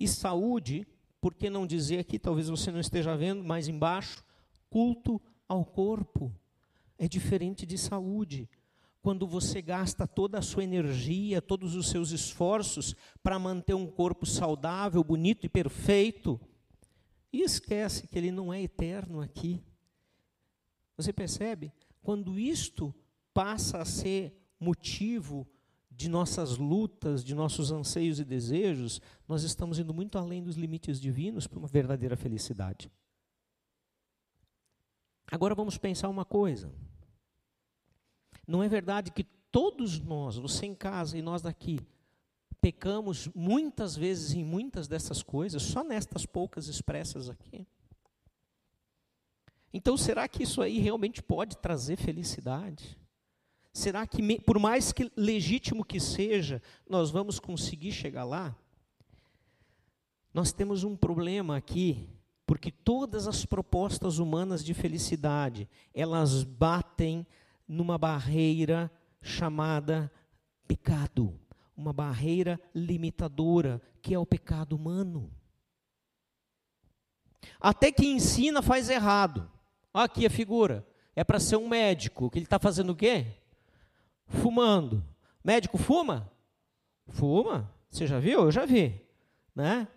Speaker 3: E saúde, por que não dizer aqui, talvez você não esteja vendo, mais embaixo, culto ao corpo. É diferente de saúde quando você gasta toda a sua energia, todos os seus esforços para manter um corpo saudável, bonito e perfeito, e esquece que ele não é eterno aqui. Você percebe? Quando isto passa a ser motivo de nossas lutas, de nossos anseios e desejos, nós estamos indo muito além dos limites divinos para uma verdadeira felicidade. Agora vamos pensar uma coisa. Não é verdade que todos nós, você em casa e nós daqui, pecamos muitas vezes em muitas dessas coisas, só nestas poucas expressas aqui? Então, será que isso aí realmente pode trazer felicidade? Será que, por mais que legítimo que seja, nós vamos conseguir chegar lá? Nós temos um problema aqui, porque todas as propostas humanas de felicidade, elas batem numa barreira chamada pecado, uma barreira limitadora, que é o pecado humano. Até que ensina faz errado. Aqui a figura. É para ser um médico. Que ele está fazendo o quê? Fumando. Médico fuma? Fuma. Você já viu? Eu já vi. Né?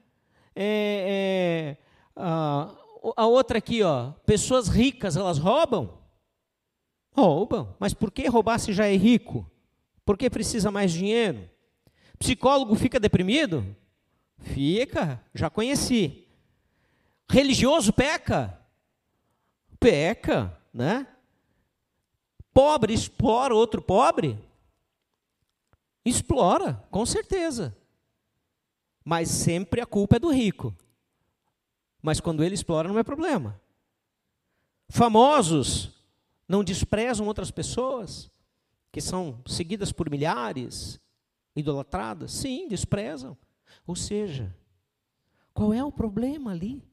Speaker 3: É, é, a, a outra aqui, ó. Pessoas ricas, elas roubam? Roubam. Mas por que roubar se já é rico? Por que precisa mais dinheiro? Psicólogo fica deprimido? Fica, já conheci. Religioso peca? Peca, né? Pobre explora outro pobre? Explora, com certeza. Mas sempre a culpa é do rico. Mas quando ele explora, não é problema. Famosos não desprezam outras pessoas que são seguidas por milhares, idolatradas? Sim, desprezam. Ou seja, qual é o problema ali?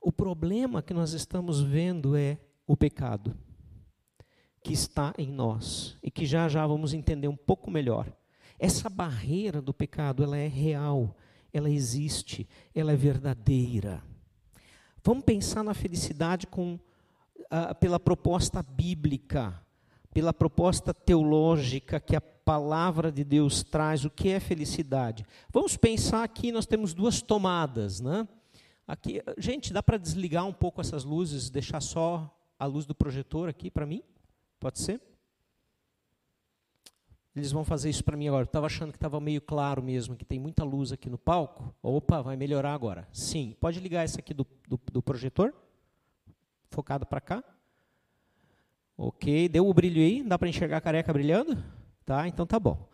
Speaker 3: O problema que nós estamos vendo é o pecado que está em nós e que já já vamos entender um pouco melhor. Essa barreira do pecado, ela é real, ela existe, ela é verdadeira. Vamos pensar na felicidade com ah, pela proposta bíblica, pela proposta teológica que a palavra de Deus traz, o que é felicidade. Vamos pensar aqui, nós temos duas tomadas, né? Aqui, gente, dá para desligar um pouco essas luzes, deixar só a luz do projetor aqui para mim? Pode ser? Eles vão fazer isso para mim agora. Estava achando que estava meio claro mesmo, que tem muita luz aqui no palco. Opa, vai melhorar agora. Sim. Pode ligar esse aqui do, do, do projetor? focado para cá. Ok, deu o brilho aí? Dá para enxergar a careca brilhando? Tá, então tá bom.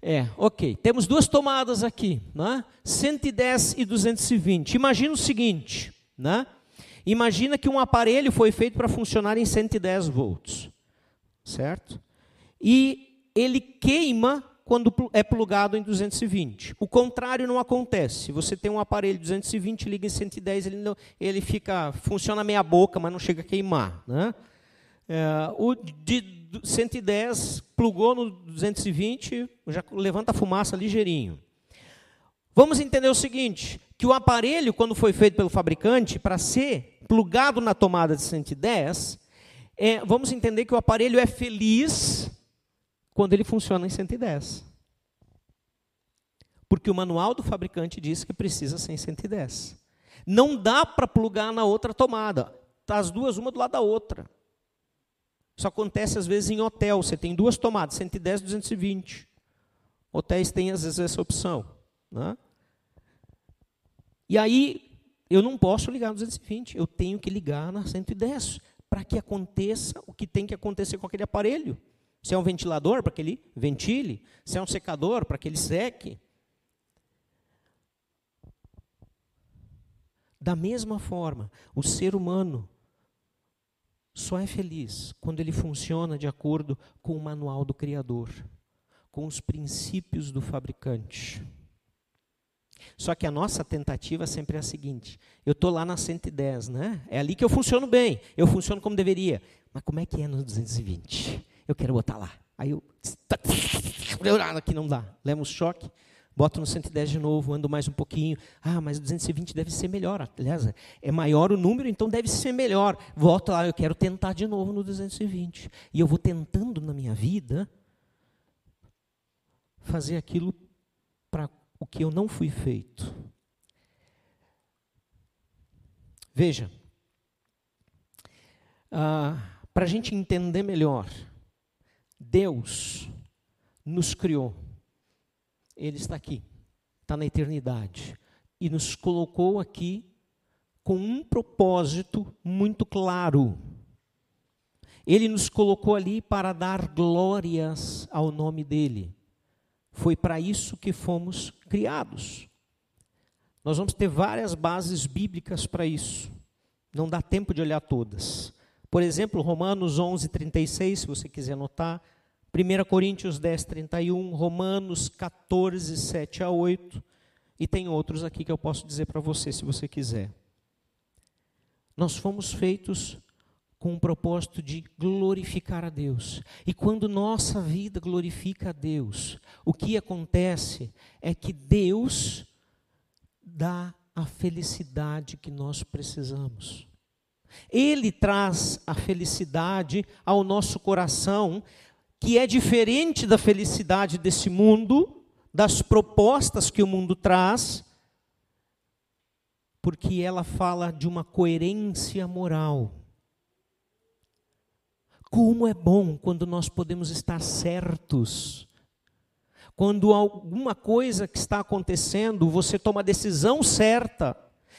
Speaker 3: É, ok. Temos duas tomadas aqui, né? 110 e 220. Imagina o seguinte, né? Imagina que um aparelho foi feito para funcionar em 110 volts, certo? E ele queima quando é plugado em 220. O contrário não acontece. Você tem um aparelho 220, liga em 110, ele, não, ele fica, funciona meia boca, mas não chega a queimar. Né? É, o de 110 plugou no 220, já levanta a fumaça ligeirinho. Vamos entender o seguinte, que o aparelho, quando foi feito pelo fabricante, para ser plugado na tomada de 110, é, vamos entender que o aparelho é feliz quando ele funciona em 110. Porque o manual do fabricante diz que precisa ser em 110. Não dá para plugar na outra tomada. Tá as duas uma do lado da outra. Isso acontece às vezes em hotel. Você tem duas tomadas, 110 e 220. Hotéis têm às vezes essa opção. Né? E aí, eu não posso ligar no 220, eu tenho que ligar na 110 para que aconteça o que tem que acontecer com aquele aparelho. Se é um ventilador, para que ele ventile. Se é um secador, para que ele seque. Da mesma forma, o ser humano só é feliz quando ele funciona de acordo com o manual do Criador, com os princípios do fabricante. Só que a nossa tentativa sempre é a seguinte: eu estou lá na 110, né? É ali que eu funciono bem, eu funciono como deveria. Mas como é que é no 220? Eu quero botar lá. Aí eu. Aqui não dá. Leva um choque, boto no 110 de novo, ando mais um pouquinho. Ah, mas o 220 deve ser melhor. Aliás, é maior o número, então deve ser melhor. Volto lá, eu quero tentar de novo no 220. E eu vou tentando na minha vida fazer aquilo para o que eu não fui feito. Veja, ah, para a gente entender melhor, Deus nos criou, Ele está aqui, está na eternidade, e nos colocou aqui com um propósito muito claro. Ele nos colocou ali para dar glórias ao nome dEle. Foi para isso que fomos criados. Nós vamos ter várias bases bíblicas para isso. Não dá tempo de olhar todas. Por exemplo, Romanos 11, 36, se você quiser anotar. 1 Coríntios 10, 31. Romanos 14, 7 a 8. E tem outros aqui que eu posso dizer para você, se você quiser. Nós fomos feitos com o propósito de glorificar a Deus. E quando nossa vida glorifica a Deus, o que acontece é que Deus dá a felicidade que nós precisamos. Ele traz a felicidade ao nosso coração, que é diferente da felicidade desse mundo, das propostas que o mundo traz, porque ela fala de uma coerência moral como é bom quando nós podemos estar certos. Quando alguma coisa que está acontecendo, você toma a decisão certa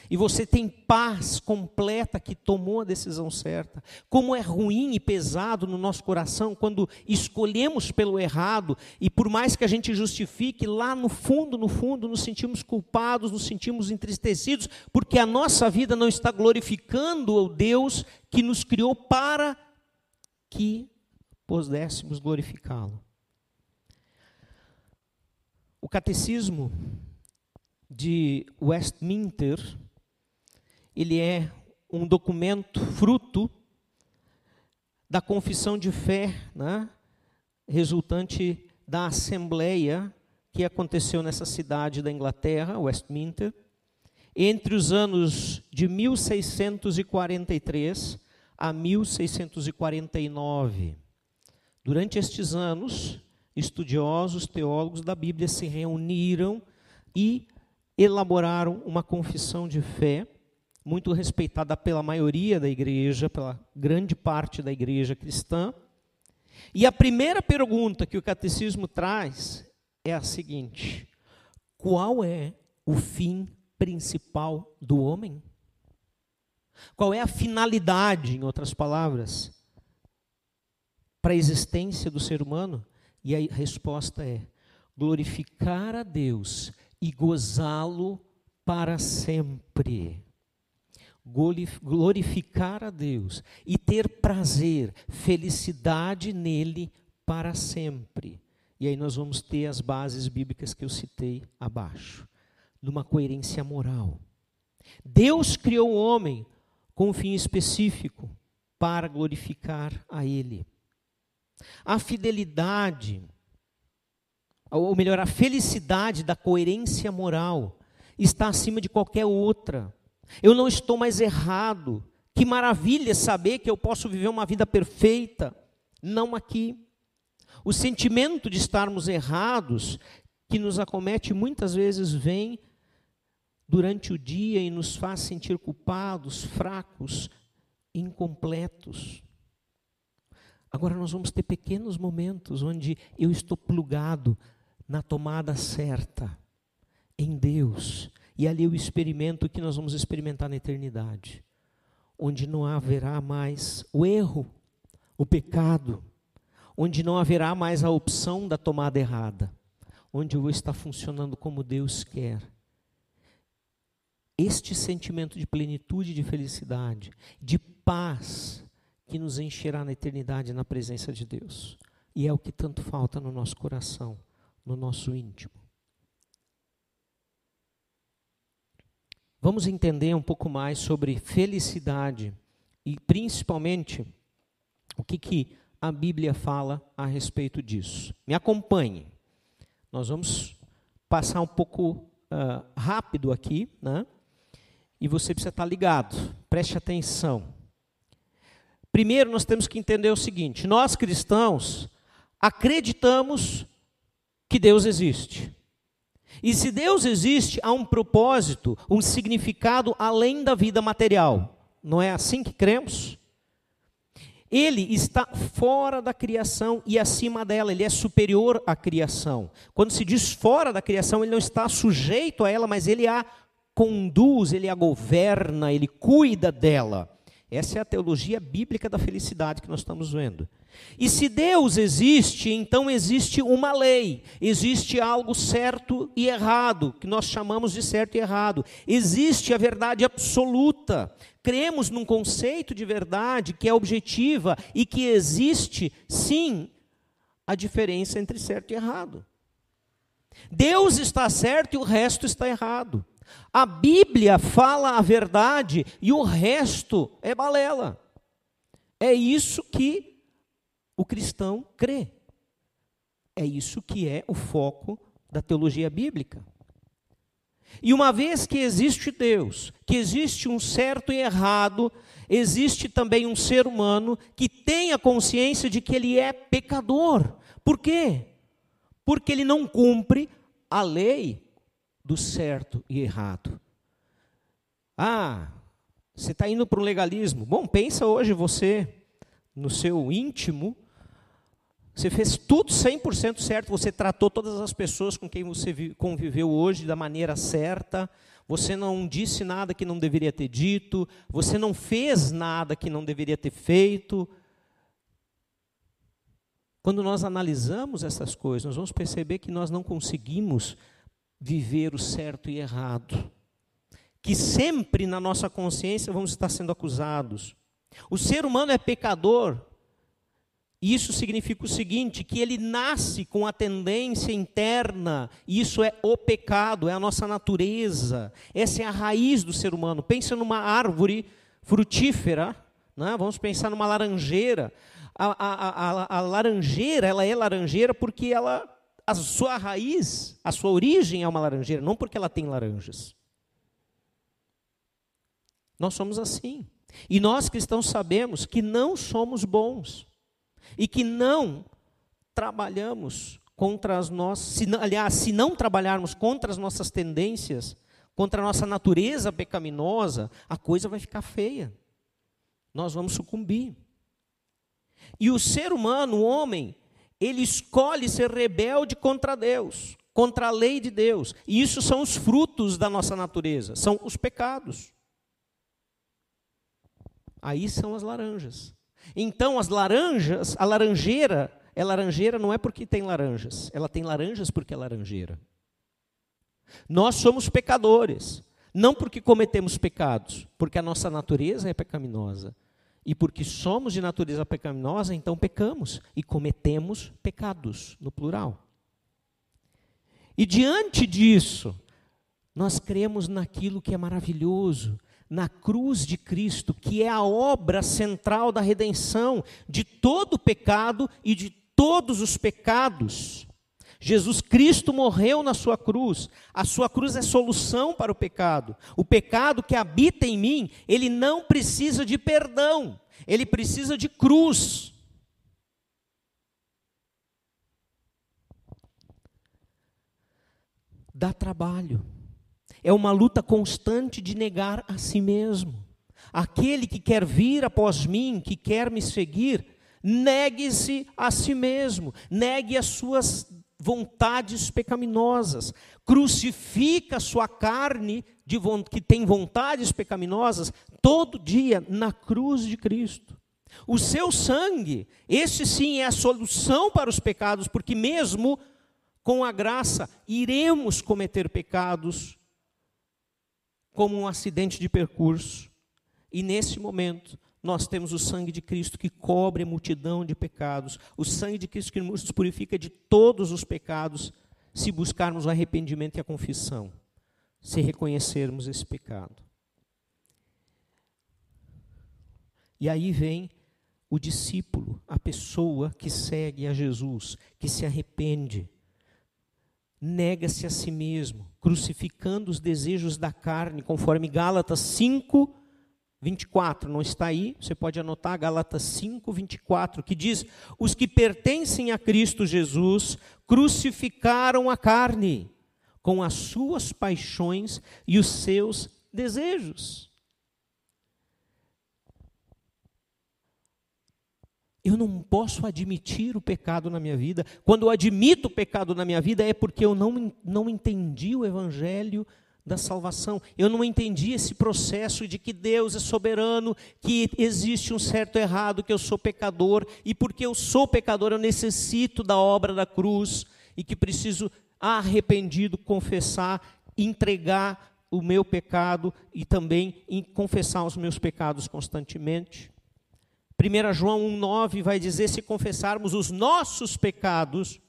Speaker 3: e você tem paz completa que tomou a decisão certa. Como é ruim e pesado no nosso coração quando escolhemos pelo errado e por mais que a gente justifique, lá no fundo, no fundo, nos sentimos culpados, nos sentimos entristecidos, porque a nossa vida não está glorificando o Deus que nos criou para que pudéssemos glorificá-lo. O catecismo de Westminster, ele é um documento fruto da confissão de fé, né, resultante da assembleia que aconteceu nessa cidade da Inglaterra, Westminster, entre os anos de 1643 a 1649. Durante estes anos, estudiosos, teólogos da Bíblia se reuniram e elaboraram uma confissão de fé, muito respeitada pela maioria da igreja, pela grande parte da igreja cristã. E a primeira pergunta que o catecismo traz é a seguinte: qual é o fim principal do homem? Qual é a finalidade, em outras palavras, para a existência do ser humano? E a resposta é: glorificar a Deus e gozá-lo para sempre. Glorificar a Deus e ter prazer, felicidade nele para sempre. E aí nós vamos ter as bases bíblicas que eu citei abaixo, numa coerência moral. Deus criou o homem com um fim específico para glorificar a Ele. A fidelidade, ou melhor, a felicidade da coerência moral está acima de qualquer outra. Eu não estou mais errado Que maravilha saber que eu posso viver uma vida perfeita. Não aqui. O sentimento de estarmos errados, que nos acomete muitas vezes, vem durante o dia e nos faz sentir culpados, fracos, incompletos. Agora nós vamos ter pequenos momentos onde eu estou plugado na tomada certa, em Deus, e ali eu experimento o que nós vamos experimentar na eternidade, onde não haverá mais o erro, o pecado, onde não haverá mais a opção da tomada errada, onde eu vou estar funcionando como Deus quer. Este sentimento de plenitude, de felicidade, de paz, que nos encherá na eternidade na presença de Deus. E é o que tanto falta no nosso coração, no nosso íntimo. Vamos entender um pouco mais sobre felicidade e principalmente o que, que a Bíblia fala a respeito disso. Me acompanhe. Nós vamos passar um pouco uh, rápido aqui, né? E você precisa estar ligado. Preste atenção. Primeiro, nós temos que entender o seguinte: nós cristãos acreditamos que Deus existe. E se Deus existe, há um propósito, um significado além da vida material. Não é assim que cremos? Ele está fora da criação e acima dela, ele é superior à criação. Quando se diz fora da criação, ele não está sujeito a ela, mas ele a conduz, ele a governa, ele cuida dela. Essa é a teologia bíblica da felicidade que nós estamos vendo. E se Deus existe, então existe uma lei, existe algo certo e errado, que nós chamamos de certo e errado. Existe a verdade absoluta. Cremos num conceito de verdade que é objetiva e que existe, sim, a diferença entre certo e errado. Deus está certo e o resto está errado. A Bíblia fala a verdade e o resto é balela. É isso que o cristão crê. É isso que é o foco da teologia bíblica. E uma vez que existe Deus, que existe um certo e errado, existe também um ser humano que tem a consciência de que ele é pecador. Por quê? Porque ele não cumpre a lei do certo e errado. Ah, você está indo para o legalismo. Bom, pensa hoje você, no seu íntimo, você fez tudo 100% certo, você tratou todas as pessoas com quem você conviveu hoje da maneira certa, você não disse nada que não deveria ter dito, você não fez nada que não deveria ter feito. Quando nós analisamos essas coisas, nós vamos perceber que nós não conseguimos viver o certo e errado. Que sempre na nossa consciência vamos estar sendo acusados. O ser humano é pecador. Isso significa o seguinte: que ele nasce com a tendência interna, isso é o pecado, é a nossa natureza, essa é a raiz do ser humano. Pensa numa árvore frutífera, né? vamos pensar numa laranjeira. A, a, a, a laranjeira, ela é laranjeira porque ela a sua raiz, a sua origem é uma laranjeira, não porque ela tem laranjas. Nós somos assim. E nós cristãos sabemos que não somos bons e que não trabalhamos contra as nossas, se, aliás, se não trabalharmos contra as nossas tendências, contra a nossa natureza pecaminosa, a coisa vai ficar feia. Nós vamos sucumbir. E o ser humano, o homem, ele escolhe ser rebelde contra Deus, contra a lei de Deus. E isso são os frutos da nossa natureza, são os pecados. Aí são as laranjas. Então, as laranjas, a laranjeira, é laranjeira não é porque tem laranjas, ela tem laranjas porque é laranjeira. Nós somos pecadores, não porque cometemos pecados, porque a nossa natureza é pecaminosa. E porque somos de natureza pecaminosa, então pecamos e cometemos pecados, no plural. E diante disso, nós cremos naquilo que é maravilhoso, na cruz de Cristo, que é a obra central da redenção de todo o pecado e de todos os pecados. Jesus Cristo morreu na sua cruz. A sua cruz é solução para o pecado. O pecado que habita em mim, ele não precisa de perdão, ele precisa de cruz. Dá trabalho. É uma luta constante de negar a si mesmo. Aquele que quer vir após mim, que quer me seguir, negue-se a si mesmo, negue as suas vontades pecaminosas, crucifica a sua carne de, que tem vontades pecaminosas todo dia na cruz de Cristo. O seu sangue, esse sim é a solução para os pecados, porque mesmo com a graça iremos cometer pecados como um acidente de percurso. E nesse momento, nós temos o sangue de Cristo que cobre a multidão de pecados, o sangue de Cristo que nos purifica de todos os pecados, se buscarmos o arrependimento e a confissão, se reconhecermos esse pecado. E aí vem o discípulo, a pessoa que segue a Jesus, que se arrepende, nega-se a si mesmo, crucificando os desejos da carne, conforme Gálatas 5, 24, não está aí, você pode anotar Gálatas 5, 24, que diz: Os que pertencem a Cristo Jesus crucificaram a carne com as suas paixões e os seus desejos. Eu não posso admitir o pecado na minha vida. Quando eu admito o pecado na minha vida, é porque eu não, não entendi o Evangelho da salvação. Eu não entendi esse processo de que Deus é soberano, que existe um certo errado, que eu sou pecador, e porque eu sou pecador, eu necessito da obra da cruz, e que preciso, arrependido, confessar, entregar o meu pecado e também confessar os meus pecados constantemente. 1 João 1,9 vai dizer: se confessarmos os nossos pecados,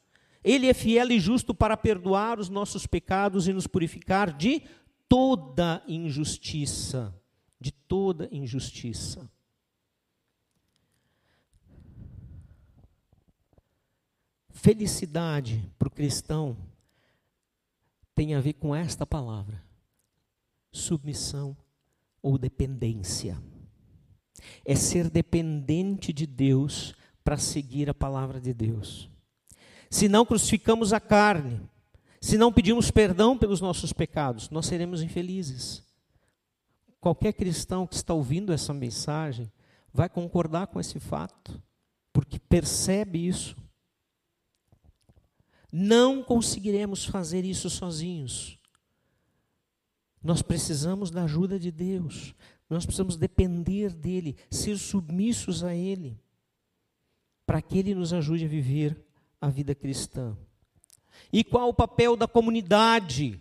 Speaker 3: Ele é fiel e justo para perdoar os nossos pecados e nos purificar de toda injustiça. De toda injustiça. Felicidade para o cristão tem a ver com esta palavra: submissão ou dependência é ser dependente de Deus para seguir a palavra de Deus. Se não crucificamos a carne, se não pedimos perdão pelos nossos pecados, nós seremos infelizes. Qualquer cristão que está ouvindo essa mensagem vai concordar com esse fato, porque percebe isso. Não conseguiremos fazer isso sozinhos. Nós precisamos da ajuda de Deus. Nós precisamos depender dele, ser submissos a ele, para que ele nos ajude a viver a vida cristã. E qual o papel da comunidade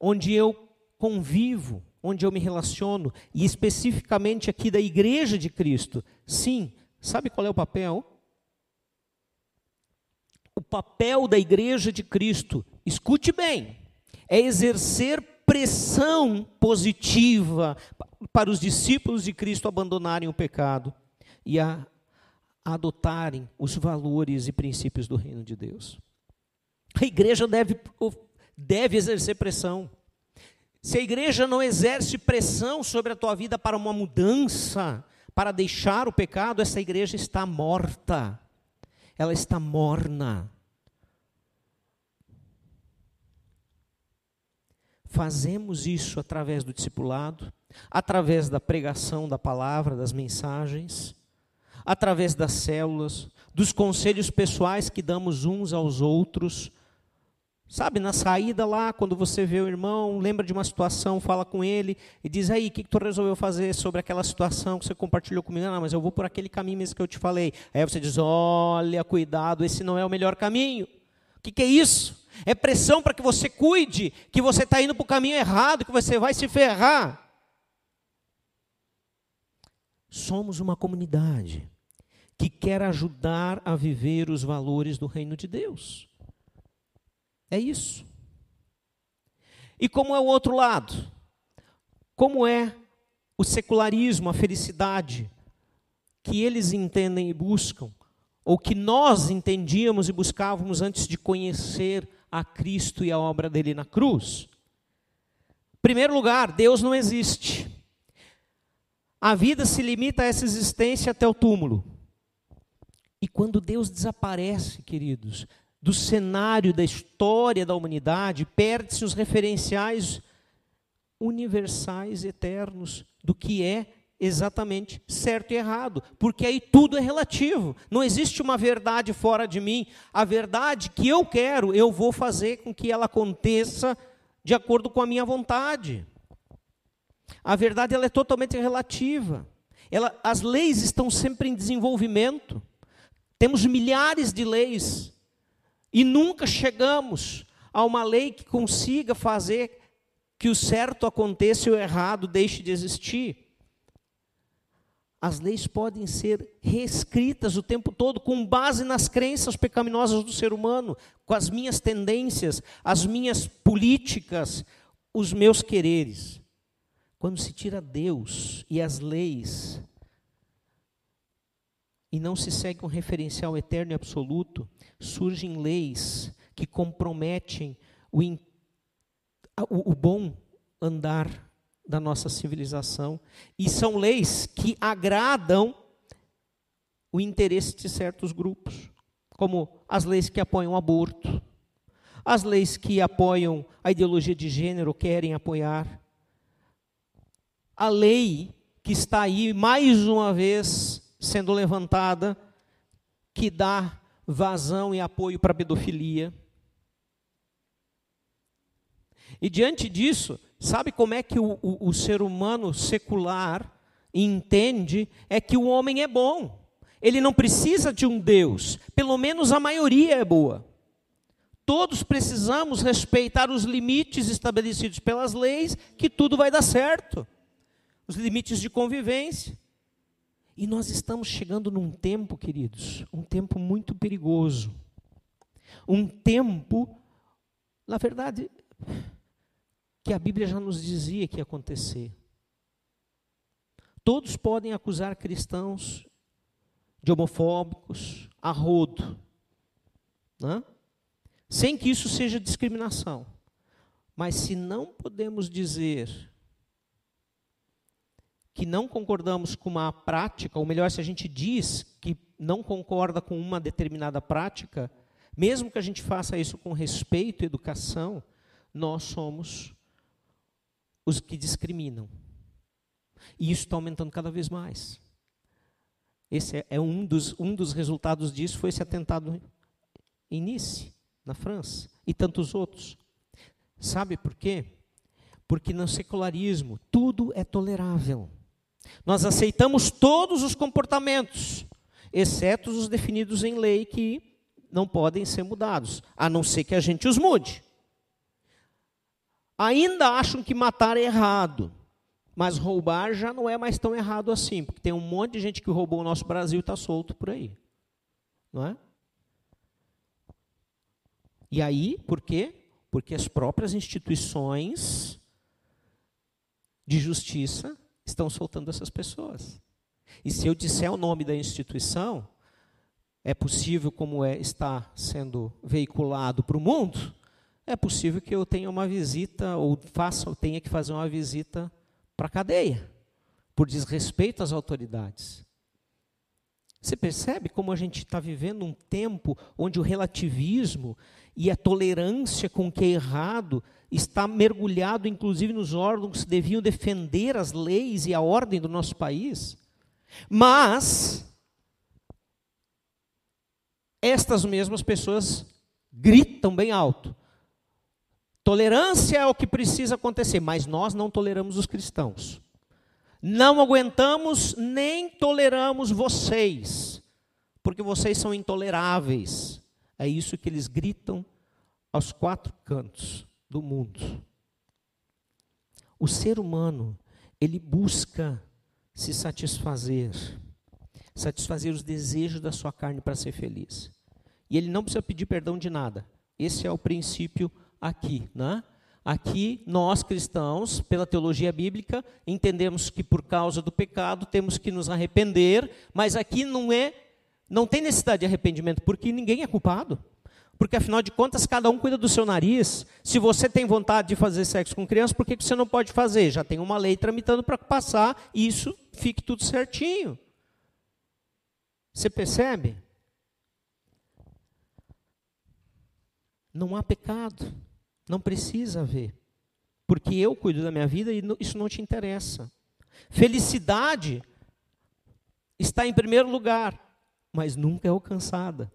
Speaker 3: onde eu convivo, onde eu me relaciono, e especificamente aqui da igreja de Cristo? Sim, sabe qual é o papel? O papel da igreja de Cristo, escute bem, é exercer pressão positiva para os discípulos de Cristo abandonarem o pecado e a, a adotarem os valores e princípios do reino de Deus. A igreja deve, deve exercer pressão. Se a igreja não exerce pressão sobre a tua vida para uma mudança, para deixar o pecado, essa igreja está morta. Ela está morna. Fazemos isso através do discipulado, através da pregação da palavra, das mensagens, através das células, dos conselhos pessoais que damos uns aos outros. Sabe, na saída lá, quando você vê o irmão, lembra de uma situação, fala com ele e diz: aí, o que, que tu resolveu fazer sobre aquela situação que você compartilhou comigo? Não, mas eu vou por aquele caminho mesmo que eu te falei. Aí você diz: olha, cuidado, esse não é o melhor caminho. O que, que é isso? É pressão para que você cuide que você está indo para o caminho errado, que você vai se ferrar. Somos uma comunidade que quer ajudar a viver os valores do reino de Deus. É isso. E como é o outro lado? Como é o secularismo, a felicidade que eles entendem e buscam? ou que nós entendíamos e buscávamos antes de conhecer a Cristo e a obra dele na cruz. Primeiro lugar, Deus não existe. A vida se limita a essa existência até o túmulo. E quando Deus desaparece, queridos, do cenário da história da humanidade, perde-se os referenciais universais, eternos, do que é exatamente certo e errado, porque aí tudo é relativo. Não existe uma verdade fora de mim. A verdade que eu quero, eu vou fazer com que ela aconteça de acordo com a minha vontade. A verdade ela é totalmente relativa. Ela, as leis estão sempre em desenvolvimento. Temos milhares de leis e nunca chegamos a uma lei que consiga fazer que o certo aconteça e o errado deixe de existir. As leis podem ser reescritas o tempo todo com base nas crenças pecaminosas do ser humano, com as minhas tendências, as minhas políticas, os meus quereres. Quando se tira Deus e as leis e não se segue um referencial eterno e absoluto, surgem leis que comprometem o, o, o bom andar da nossa civilização. E são leis que agradam o interesse de certos grupos, como as leis que apoiam o aborto, as leis que apoiam a ideologia de gênero, querem apoiar. A lei que está aí, mais uma vez, sendo levantada que dá vazão e apoio para a pedofilia. E diante disso, sabe como é que o, o, o, ser humano secular entende? É que o homem é bom. Ele não precisa de um Deus. Pelo menos a maioria é boa. Todos precisamos respeitar os limites estabelecidos pelas leis, que tudo vai dar certo. Os limites de convivência. E nós estamos chegando num tempo, queridos, um tempo muito perigoso. Um tempo, na verdade, que a Bíblia já nos dizia que ia acontecer. Todos podem acusar cristãos de homofóbicos a rodo, né? sem que isso seja discriminação. Mas se não podemos dizer que não concordamos com uma prática, ou melhor, se a gente diz que não concorda com uma determinada prática, mesmo que a gente faça isso com respeito e educação, nós somos os que discriminam. E isso está aumentando cada vez mais. Esse é, um dos, um dos resultados disso, foi esse atentado em Nice, na França, e tantos outros. Sabe por quê? Porque no secularismo tudo é tolerável. Nós aceitamos todos os comportamentos, exceto os definidos em lei que não podem ser mudados, a não ser que a gente os mude. Ainda acham que matar é errado, mas roubar já não é mais tão errado assim, porque tem um monte de gente que roubou o nosso Brasil e está solto por aí. Não é? E aí, por quê? Porque as próprias instituições de justiça estão soltando essas pessoas. E se eu disser o nome da instituição, é possível, como é, está sendo veiculado para o mundo, é possível que eu tenha uma visita, ou faça, ou tenha que fazer uma visita para a cadeia, por desrespeito às autoridades. Você percebe como a gente está vivendo um tempo onde o relativismo e a tolerância com que é errado está mergulhado, inclusive, nos órgãos que deviam defender as leis e a ordem do nosso país? Mas, estas mesmas pessoas gritam bem alto. Tolerância é o que precisa acontecer, mas nós não toleramos os cristãos. Não aguentamos nem toleramos vocês, porque vocês são intoleráveis. É isso que eles gritam aos quatro cantos do mundo. O ser humano, ele busca se satisfazer, satisfazer os desejos da sua carne para ser feliz. E ele não precisa pedir perdão de nada. Esse é o princípio aqui, né? Aqui, nós cristãos, pela teologia bíblica, entendemos que por causa do pecado temos que nos arrepender, mas aqui não é Não tem necessidade de arrependimento, porque ninguém é culpado. Porque afinal de contas, cada um cuida do seu nariz. Se você tem vontade de fazer sexo com criança, por que você não pode fazer? Já tem uma lei tramitando para passar e isso fique tudo certinho. Você percebe? Não há pecado. Não precisa haver. Porque eu cuido da minha vida e isso não te interessa. Felicidade está em primeiro lugar, mas nunca é alcançada.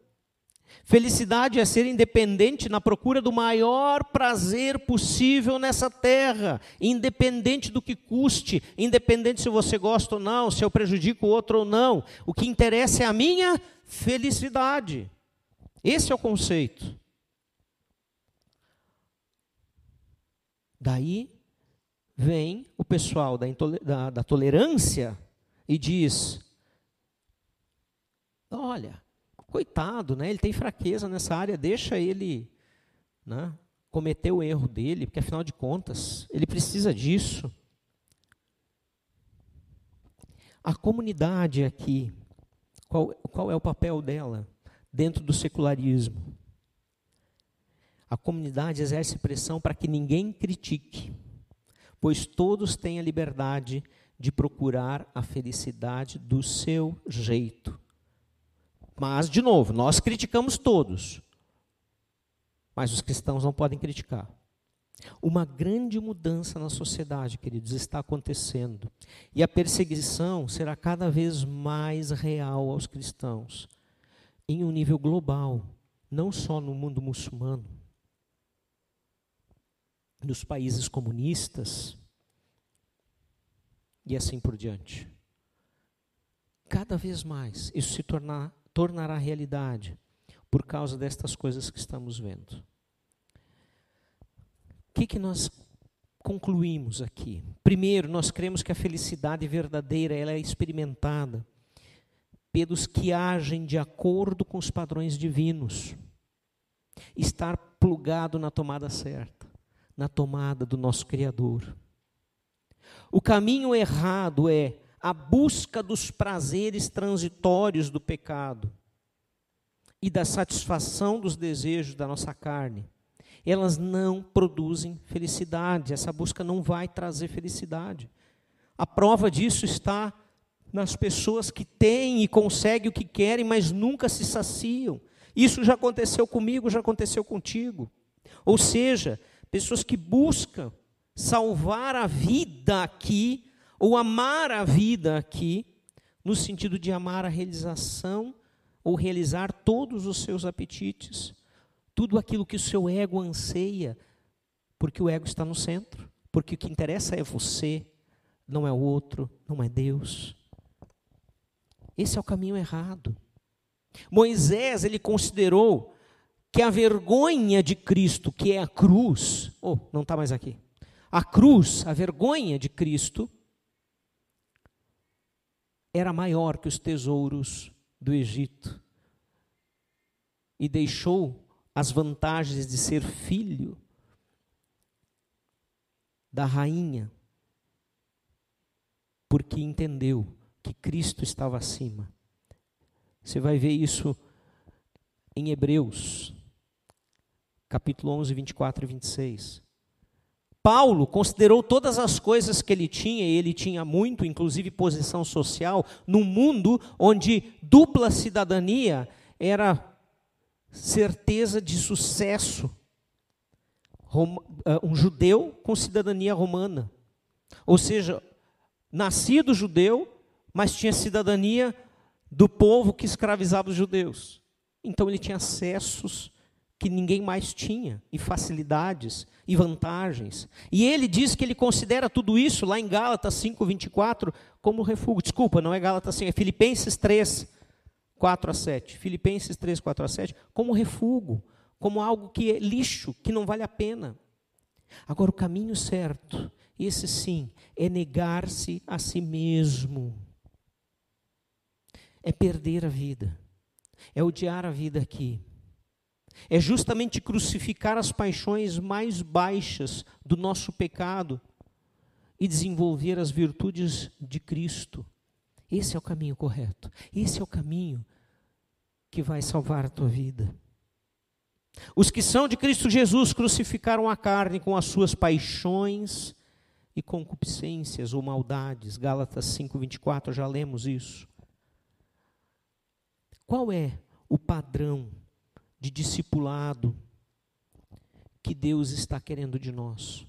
Speaker 3: Felicidade é ser independente na procura do maior prazer possível nessa terra, independente do que custe, independente se você gosta ou não, se eu prejudico o outro ou não. O que interessa é a minha felicidade. Esse é o conceito. Daí vem o pessoal da, da, da tolerância e diz: olha, coitado, né? Ele tem fraqueza nessa área, deixa ele né, cometer o erro dele, porque afinal de contas, ele precisa disso. A comunidade aqui, qual, qual é o papel dela dentro do secularismo? A comunidade exerce pressão para que ninguém critique, pois todos têm a liberdade de procurar a felicidade do seu jeito. Mas, de novo, nós criticamos todos. Mas os cristãos não podem criticar. Uma grande mudança na sociedade, queridos, está acontecendo. E a perseguição será cada vez mais real aos cristãos, em um nível global, não só no mundo muçulmano, nos países comunistas e assim por diante. Cada vez mais isso se tornar tornará realidade por causa destas coisas que estamos vendo. O que, que nós concluímos aqui? Primeiro, nós cremos que a felicidade verdadeira ela é experimentada pelos que agem de acordo com os padrões divinos. Estar plugado na tomada certa, na tomada do nosso Criador. O caminho errado é a busca dos prazeres transitórios do pecado e da satisfação dos desejos da nossa carne, elas não produzem felicidade. Essa busca não vai trazer felicidade. A prova disso está nas pessoas que têm e conseguem o que querem, mas nunca se saciam. Isso já aconteceu comigo, já aconteceu contigo. Ou seja, pessoas que buscam salvar a vida aqui ou amar a vida aqui, no sentido de amar a realização ou realizar todos os seus apetites, tudo aquilo que o seu ego anseia, porque o ego está no centro, porque o que interessa é você, não é o outro, não é Deus. Esse é o caminho errado. Moisés, ele considerou que a vergonha de Cristo, que é a cruz, oh, não está mais aqui. A cruz, a vergonha de Cristo, era maior que os tesouros do Egito e deixou as vantagens de ser filho da rainha, porque entendeu que Cristo estava acima. Você vai ver isso em Hebreus, capítulo 11, 24 e 26. Paulo considerou todas as coisas que ele tinha, e ele tinha muito, inclusive posição social, num mundo onde dupla cidadania era certeza de sucesso. Eh, um judeu com cidadania romana. Ou seja, nascido judeu, mas tinha cidadania do povo que escravizava os judeus. Então ele tinha acessos que ninguém mais tinha, e facilidades, e vantagens. E ele diz que ele considera tudo isso, lá em Gálatas 5,24, como refúgio. Desculpa, não é Gálatas 5, é Filipenses 3, 4 a 7. Filipenses 3, 4 a 7, como refúgio, como algo que é lixo, que não vale a pena. Agora, o caminho certo, esse sim, é negar-se a si mesmo. É perder a vida. É odiar a vida aqui é justamente crucificar as paixões mais baixas do nosso pecado e desenvolver as virtudes de Cristo. Esse é o caminho correto. Esse é o caminho que vai salvar a tua vida. Os que são de Cristo Jesus crucificaram a carne com as suas paixões e concupiscências ou maldades. Gálatas 5:24, já lemos isso. Qual é o padrão de discipulado que Deus está querendo de nós?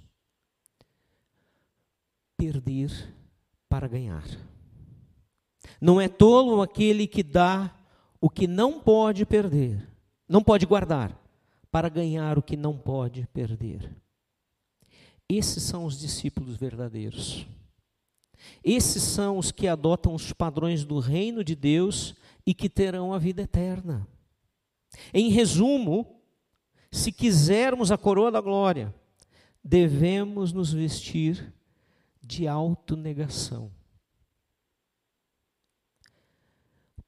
Speaker 3: Perder para ganhar. Não é tolo aquele que dá o que não pode perder, não pode guardar, para ganhar o que não pode perder. Esses são os discípulos verdadeiros. Esses são os que adotam os padrões do reino de Deus e que terão a vida eterna. Em resumo, se quisermos a coroa da glória, devemos nos vestir de autonegação.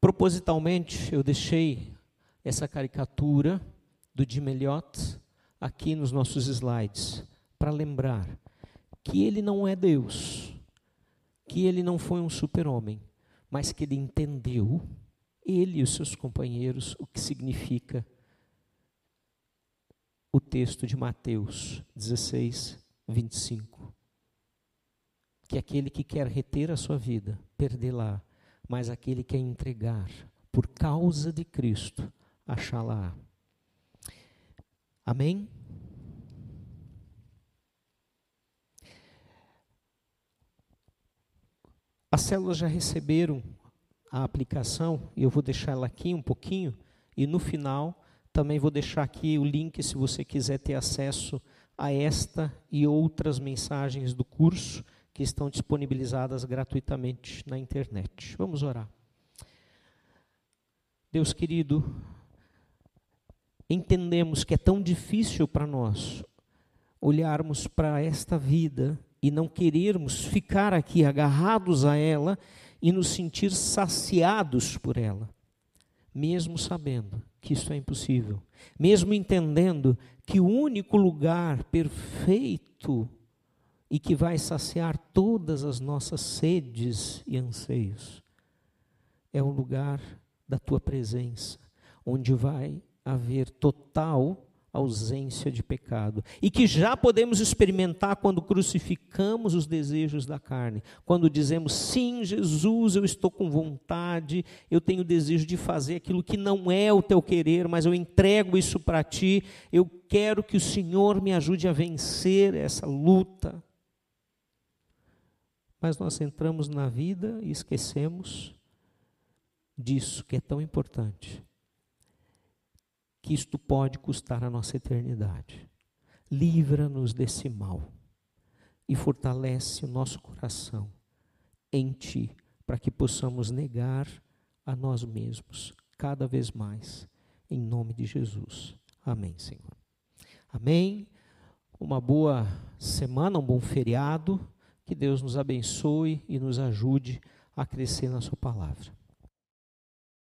Speaker 3: Propositalmente, eu deixei essa caricatura do Jim Elliot aqui nos nossos slides, para lembrar que ele não é Deus, que ele não foi um super-homem, mas que ele entendeu, ele e os seus companheiros, o que significa o texto de Mateus 16, 25. Que aquele que quer reter a sua vida, perdê-la mas aquele que é entregar por causa de Cristo, achá-la. Amém? As células já receberam a aplicação, eu vou deixar ela aqui um pouquinho, e no final também vou deixar aqui o link se você quiser ter acesso a esta e outras mensagens do curso que estão disponibilizadas gratuitamente na internet. Vamos orar. Deus querido, entendemos que é tão difícil para nós olharmos para esta vida e não querermos ficar aqui agarrados a ela e nos sentir saciados por ela, mesmo sabendo que isso é impossível, mesmo entendendo que o único lugar perfeito e que vai saciar todas as nossas sedes e anseios. É um lugar da tua presença, onde vai haver total ausência de pecado. E que já podemos experimentar quando crucificamos os desejos da carne. Quando dizemos, sim, Jesus, eu estou com vontade, eu tenho desejo de fazer aquilo que não é o teu querer, mas eu entrego isso para ti. Eu quero que o Senhor me ajude a vencer essa luta mas nós entramos na vida e esquecemos disso que é tão importante. Que isto pode custar a nossa eternidade. Livra-nos desse mal e fortalece o nosso coração em Ti, para que possamos negar a nós mesmos cada vez mais, em nome de Jesus. Amém, Senhor. Amém. Uma boa semana, um bom feriado. Que Deus nos abençoe e nos ajude a crescer na Sua palavra.